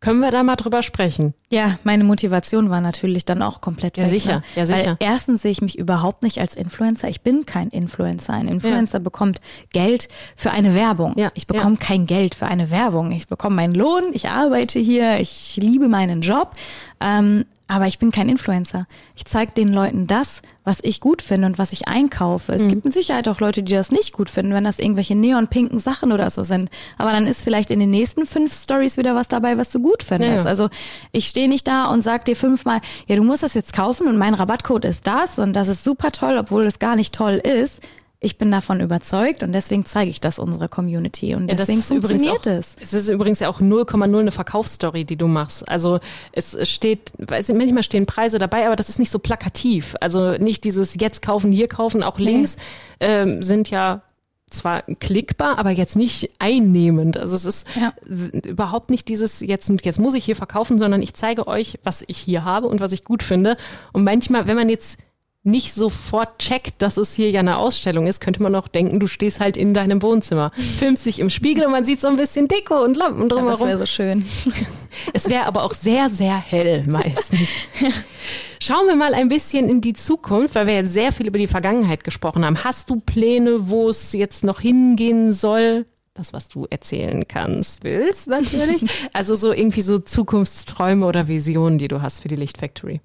Können wir da mal drüber sprechen? Ja, meine Motivation war natürlich dann auch komplett ja, weg. Sicher, ne? ja, sicher. Weil erstens sehe ich mich überhaupt nicht als Influencer. Ich bin kein Influencer. Ein Influencer ja. bekommt Geld für eine Werbung. Ja, ich bekomme ja. kein Geld für eine Werbung. Ich bekomme meinen Lohn, ich arbeite hier, ich liebe meinen Job. Ähm, aber ich bin kein Influencer. Ich zeige den Leuten das, was ich gut finde und was ich einkaufe. Es mhm. gibt mit Sicherheit auch Leute, die das nicht gut finden, wenn das irgendwelche neonpinken Sachen oder so sind. Aber dann ist vielleicht in den nächsten fünf Stories wieder was dabei, was du gut findest. Ja. Also ich stehe nicht da und sag dir fünfmal, ja, du musst das jetzt kaufen und mein Rabattcode ist das und das ist super toll, obwohl es gar nicht toll ist. Ich bin davon überzeugt und deswegen zeige ich das unserer Community und ja, deswegen funktioniert es. Es ist übrigens ja auch 0,0 eine Verkaufsstory, die du machst. Also es steht, weiß ich, manchmal stehen Preise dabei, aber das ist nicht so plakativ. Also nicht dieses jetzt kaufen, hier kaufen, auch links nee. ähm, sind ja zwar klickbar, aber jetzt nicht einnehmend. Also es ist ja. überhaupt nicht dieses jetzt jetzt muss ich hier verkaufen, sondern ich zeige euch, was ich hier habe und was ich gut finde. Und manchmal, wenn man jetzt nicht sofort checkt, dass es hier ja eine Ausstellung ist, könnte man auch denken, du stehst halt in deinem Wohnzimmer, (laughs) filmst dich im Spiegel und man sieht so ein bisschen Deko und Lampen drumherum. Ja, das wäre so schön. (laughs) Es wäre aber auch sehr, sehr hell meistens. (laughs) Schauen wir mal ein bisschen in die Zukunft, weil wir jetzt sehr viel über die Vergangenheit gesprochen haben. Hast du Pläne, wo es jetzt noch hingehen soll? Das, was du erzählen kannst, willst natürlich. Also so irgendwie so Zukunftsträume oder Visionen, die du hast für die Lichtfactory.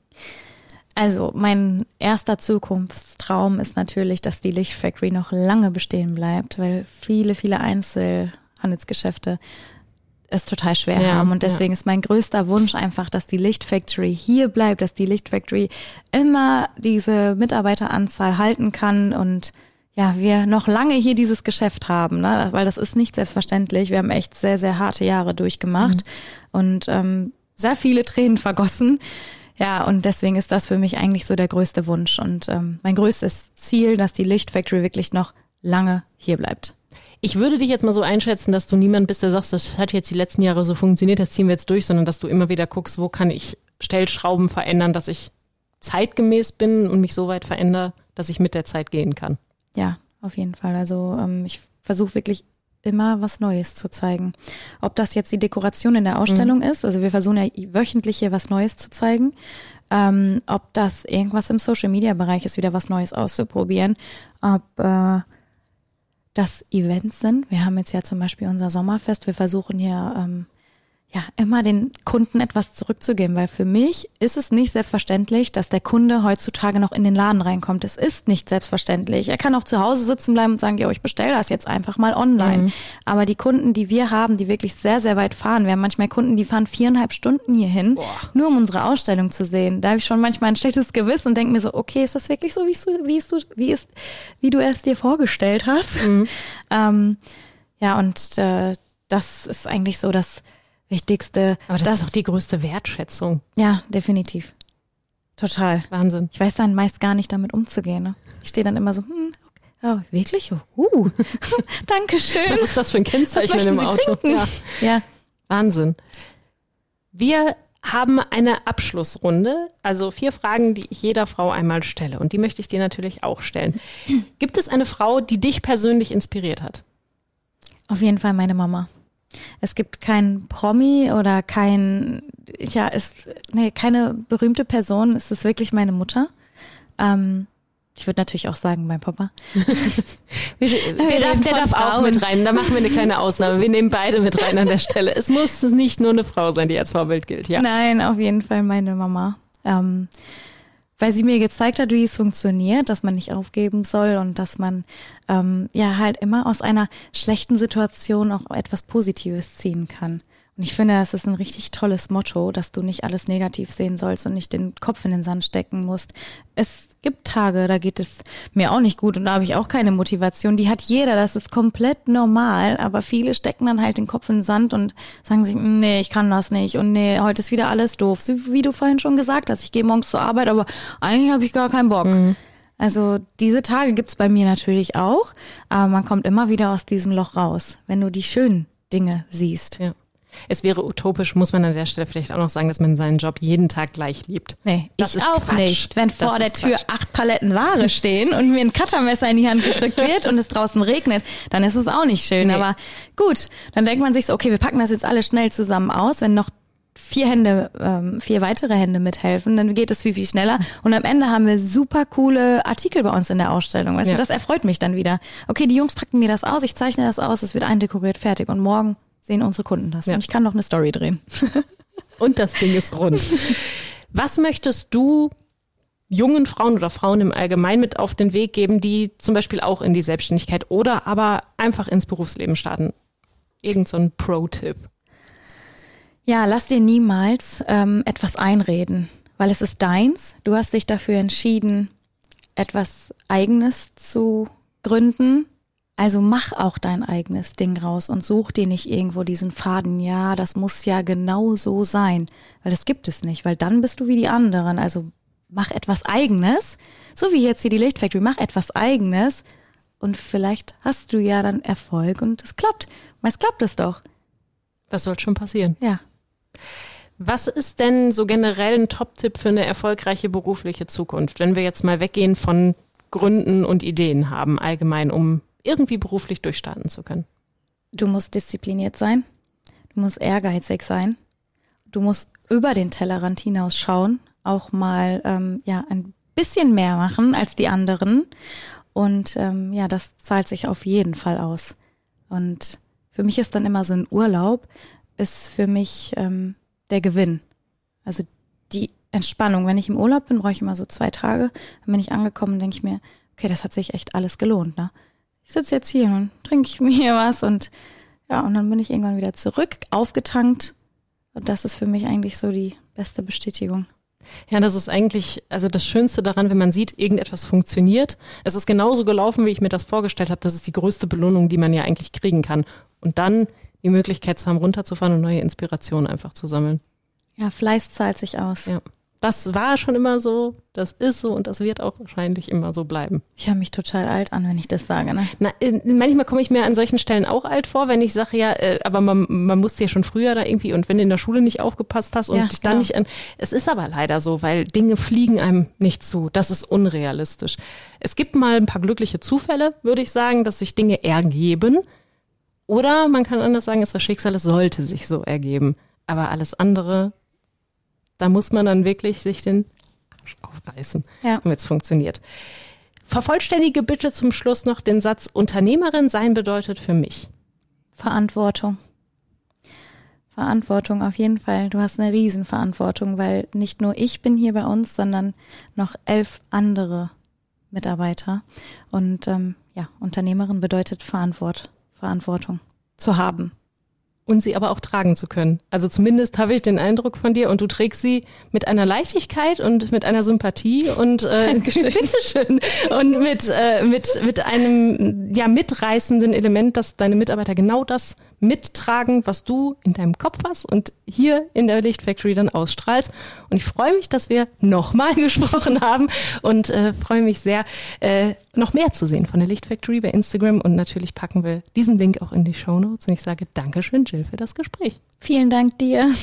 Also mein erster Zukunftstraum ist natürlich, dass die Lichtfactory noch lange bestehen bleibt, weil viele, viele Einzelhandelsgeschäfte es total schwer Ja, haben. Und ja. deswegen ist mein größter Wunsch einfach, dass die Licht Factory hier bleibt, dass die Licht Factory immer diese Mitarbeiteranzahl halten kann und ja, wir noch lange hier dieses Geschäft haben, ne? weil das ist nicht selbstverständlich. Wir haben echt sehr, sehr harte Jahre durchgemacht und ähm, sehr viele Tränen vergossen. Ja, und deswegen ist das für mich eigentlich so der größte Wunsch und ähm, mein größtes Ziel, dass die Licht Factory wirklich noch lange hier bleibt. Ich würde dich jetzt mal so einschätzen, dass du niemand bist, der sagst, das hat jetzt die letzten Jahre so funktioniert, das ziehen wir jetzt durch, sondern dass du immer wieder guckst, wo kann ich Stellschrauben verändern, dass ich zeitgemäß bin und mich so weit verändere, dass ich mit der Zeit gehen kann. Ja, auf jeden Fall. Also ähm, ich versuche wirklich immer was Neues zu zeigen. Ob das jetzt die Dekoration in der Ausstellung ist, also wir versuchen ja wöchentlich hier was Neues zu zeigen. Ähm, ob das irgendwas im Social Media Bereich ist, wieder was Neues auszuprobieren. Ob äh, das Events sind. Wir haben jetzt ja zum Beispiel unser Sommerfest. Wir versuchen hier ähm, ja immer den Kunden etwas zurückzugeben, weil für mich ist es nicht selbstverständlich, dass der Kunde heutzutage noch in den Laden reinkommt. Es ist nicht selbstverständlich. Er kann auch zu Hause sitzen bleiben und sagen, ja, ich bestelle das jetzt einfach mal online. Aber die Kunden, die wir haben, die wirklich sehr, sehr weit fahren, wir haben manchmal Kunden, die fahren viereinhalb Stunden hierhin, nur um unsere Ausstellung zu sehen. Da habe ich schon manchmal ein schlechtes Gewissen und denke mir so, okay, ist das wirklich so, wie du, wie du, wie ist, wie du es dir vorgestellt hast? (laughs) Ähm, ja, und äh, das ist eigentlich so das Wichtigste. Aber das, ist doch die größte Wertschätzung. ja, definitiv. Total. Wahnsinn. Ich weiß dann meist gar nicht damit umzugehen. Ne? Ich stehe dann immer so, hm, okay. oh, wirklich? Uh, (laughs) Dankeschön. Was ist das für ein Kennzeichen möchten Sie Auto? Ja. Ja, Wahnsinn. Wir haben eine Abschlussrunde, also vier Fragen, die ich jeder Frau einmal stelle. Und die möchte ich dir natürlich auch stellen. Gibt es eine Frau, die dich persönlich inspiriert hat? auf jeden Fall meine Mama. Es gibt keinen Promi oder kein, ja, es, nee, keine berühmte Person. Es ist wirklich meine Mutter. Ähm, ich würde natürlich auch sagen, mein Papa. Wir, (laughs) der darf, der darf auch mit rein. Da machen wir eine kleine Ausnahme. Wir nehmen beide mit rein an der Stelle. Es muss nicht nur eine Frau sein, die als Vorbild gilt. Ja. Nein, auf jeden Fall meine Mama. Ähm, weil sie mir gezeigt hat, wie es funktioniert, dass man nicht aufgeben soll und dass man ähm, ja halt immer aus einer schlechten Situation auch etwas Positives ziehen kann. Und ich finde, das ist ein richtig tolles Motto, dass du nicht alles negativ sehen sollst und nicht den Kopf in den Sand stecken musst. Es gibt Tage, da geht es mir auch nicht gut und da habe ich auch keine Motivation. Die hat jeder, das ist komplett normal, aber viele stecken dann halt den Kopf in den Sand und sagen sich, "Mm, nee, ich kann das nicht und nee, heute ist wieder alles doof. Wie du vorhin schon gesagt hast, ich gehe morgens zur Arbeit, aber eigentlich habe ich gar keinen Bock. Also diese Tage gibt's bei mir natürlich auch, aber man kommt immer wieder aus diesem Loch raus, wenn du die schönen Dinge siehst. Ja. Es wäre utopisch, muss man an der Stelle vielleicht auch noch sagen, dass man seinen Job jeden Tag gleich liebt. Nee, Das ich ist auch Quatsch. nicht. Wenn Das vor der Tür Quatsch. acht Paletten Ware (laughs) stehen und mir ein Cuttermesser in die Hand gedrückt wird und es draußen regnet, dann ist es auch nicht schön. Nee. Aber gut, dann denkt man sich so, okay, wir packen das jetzt alle schnell zusammen aus, wenn noch vier Hände, ähm, vier weitere Hände mithelfen, dann geht es viel, viel schneller. Und am Ende haben wir super coole Artikel bei uns in der Ausstellung. Weißt Ja. du, das erfreut mich dann wieder. Okay, die Jungs packen mir das aus, ich zeichne das aus, es wird eindekoriert, fertig. Und morgen sehen unsere Kunden das. Ja. Und ich kann noch eine Story drehen. (laughs) Und das Ding ist rund. Was möchtest du jungen Frauen oder Frauen im Allgemeinen mit auf den Weg geben, die zum Beispiel auch in die Selbstständigkeit oder aber einfach ins Berufsleben starten? Irgend so ein Pro-Tipp. Ja, lass dir niemals ähm, etwas einreden, weil es ist deins. Du hast dich dafür entschieden, etwas Eigenes zu gründen. Also mach auch dein eigenes Ding raus und such dir nicht irgendwo diesen Faden. Ja, das muss ja genau so sein, weil das gibt es nicht, weil dann bist du wie die anderen. Also mach etwas Eigenes, so wie jetzt hier die Lichtfactory. Mach etwas Eigenes und vielleicht hast du ja dann Erfolg und es klappt. Meist klappt es doch. Was soll schon passieren? Ja. Was ist denn so generell ein Top-Tipp für eine erfolgreiche berufliche Zukunft, wenn wir jetzt mal weggehen von Gründen und Ideen haben, allgemein, um irgendwie beruflich durchstarten zu können? Du musst diszipliniert sein. Du musst ehrgeizig sein. Du musst über den Tellerrand hinaus schauen, auch mal ähm, ja ein bisschen mehr machen als die anderen. Und ähm, ja, das zahlt sich auf jeden Fall aus. Und für mich ist dann immer so ein Urlaub, ist für mich ähm, der Gewinn. Also die Entspannung. Wenn ich im Urlaub bin, brauche ich immer so zwei Tage. Dann bin ich angekommen, denke ich mir, okay, das hat sich echt alles gelohnt. Ne? Ich sitze jetzt hier und trinke (laughs) mir was und Ja, und dann bin ich irgendwann wieder zurück, aufgetankt. Und das ist für mich eigentlich so die beste Bestätigung. Ja, das ist eigentlich, also das Schönste daran, wenn man sieht, irgendetwas funktioniert. Es ist genauso gelaufen, wie ich mir das vorgestellt habe. Das ist die größte Belohnung, die man ja eigentlich kriegen kann. Und dann die Möglichkeit zu haben, runterzufahren und neue Inspirationen einfach zu sammeln. Ja, Fleiß zahlt sich aus. Ja. Das war schon immer so, das ist so und das wird auch wahrscheinlich immer so bleiben. Ich höre mich total alt an, wenn ich das sage. Ne? Na, äh, manchmal komme ich mir an solchen Stellen auch alt vor, wenn ich sage, ja, äh, aber man, man musste ja schon früher da irgendwie und wenn du in der Schule nicht aufgepasst hast und Ja, dich dann genau. nicht an. Es ist aber leider so, weil Dinge fliegen einem nicht zu. Das ist unrealistisch. Es gibt mal ein paar glückliche Zufälle, würde ich sagen, dass sich Dinge ergeben. Oder man kann anders sagen, es war Schicksal, es sollte sich so ergeben. Aber alles andere, da muss man dann wirklich sich den Arsch aufreißen, Ja. damit es funktioniert. Vervollständige bitte zum Schluss noch den Satz, Unternehmerin sein bedeutet für mich. Verantwortung. Verantwortung auf jeden Fall. Du hast eine Riesenverantwortung, weil nicht nur ich bin hier bei uns, sondern noch elf andere Mitarbeiter. Und ähm, ja, Unternehmerin bedeutet Verantwort, Verantwortung zu haben. Und sie aber auch tragen zu können. Also zumindest habe ich den Eindruck von dir und du trägst sie mit einer Leichtigkeit und mit einer Sympathie und äh, (laughs) (laughs) bitteschön. und mit, äh, mit, mit einem ja mitreißenden Element, dass deine Mitarbeiter genau das mittragen, was du in deinem Kopf hast und hier in der Lichtfactory dann ausstrahlst. Und ich freue mich, dass wir nochmal (laughs) gesprochen haben und äh, freue mich sehr, äh, noch mehr zu sehen von der Lichtfactory bei Instagram. Und natürlich packen wir diesen Link auch in die Show Notes. Und ich sage Dankeschön, Jill, für das Gespräch. Vielen Dank dir. (laughs)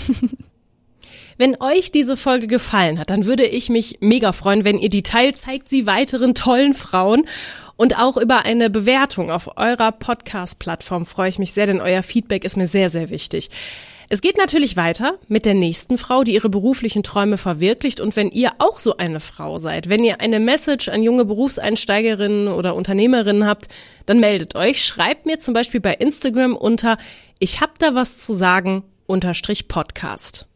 Wenn euch diese Folge gefallen hat, dann würde ich mich mega freuen, wenn ihr die teilt, zeigt sie weiteren tollen Frauen und auch über eine Bewertung auf eurer Podcast-Plattform freue ich mich sehr, denn euer Feedback ist mir sehr, sehr wichtig. Es geht natürlich weiter mit der nächsten Frau, die ihre beruflichen Träume verwirklicht. Und wenn ihr auch so eine Frau seid, wenn ihr eine Message an junge Berufseinsteigerinnen oder Unternehmerinnen habt, dann meldet euch. Schreibt mir zum Beispiel bei Instagram unter Ich hab da was zu sagen unterstrich Podcast.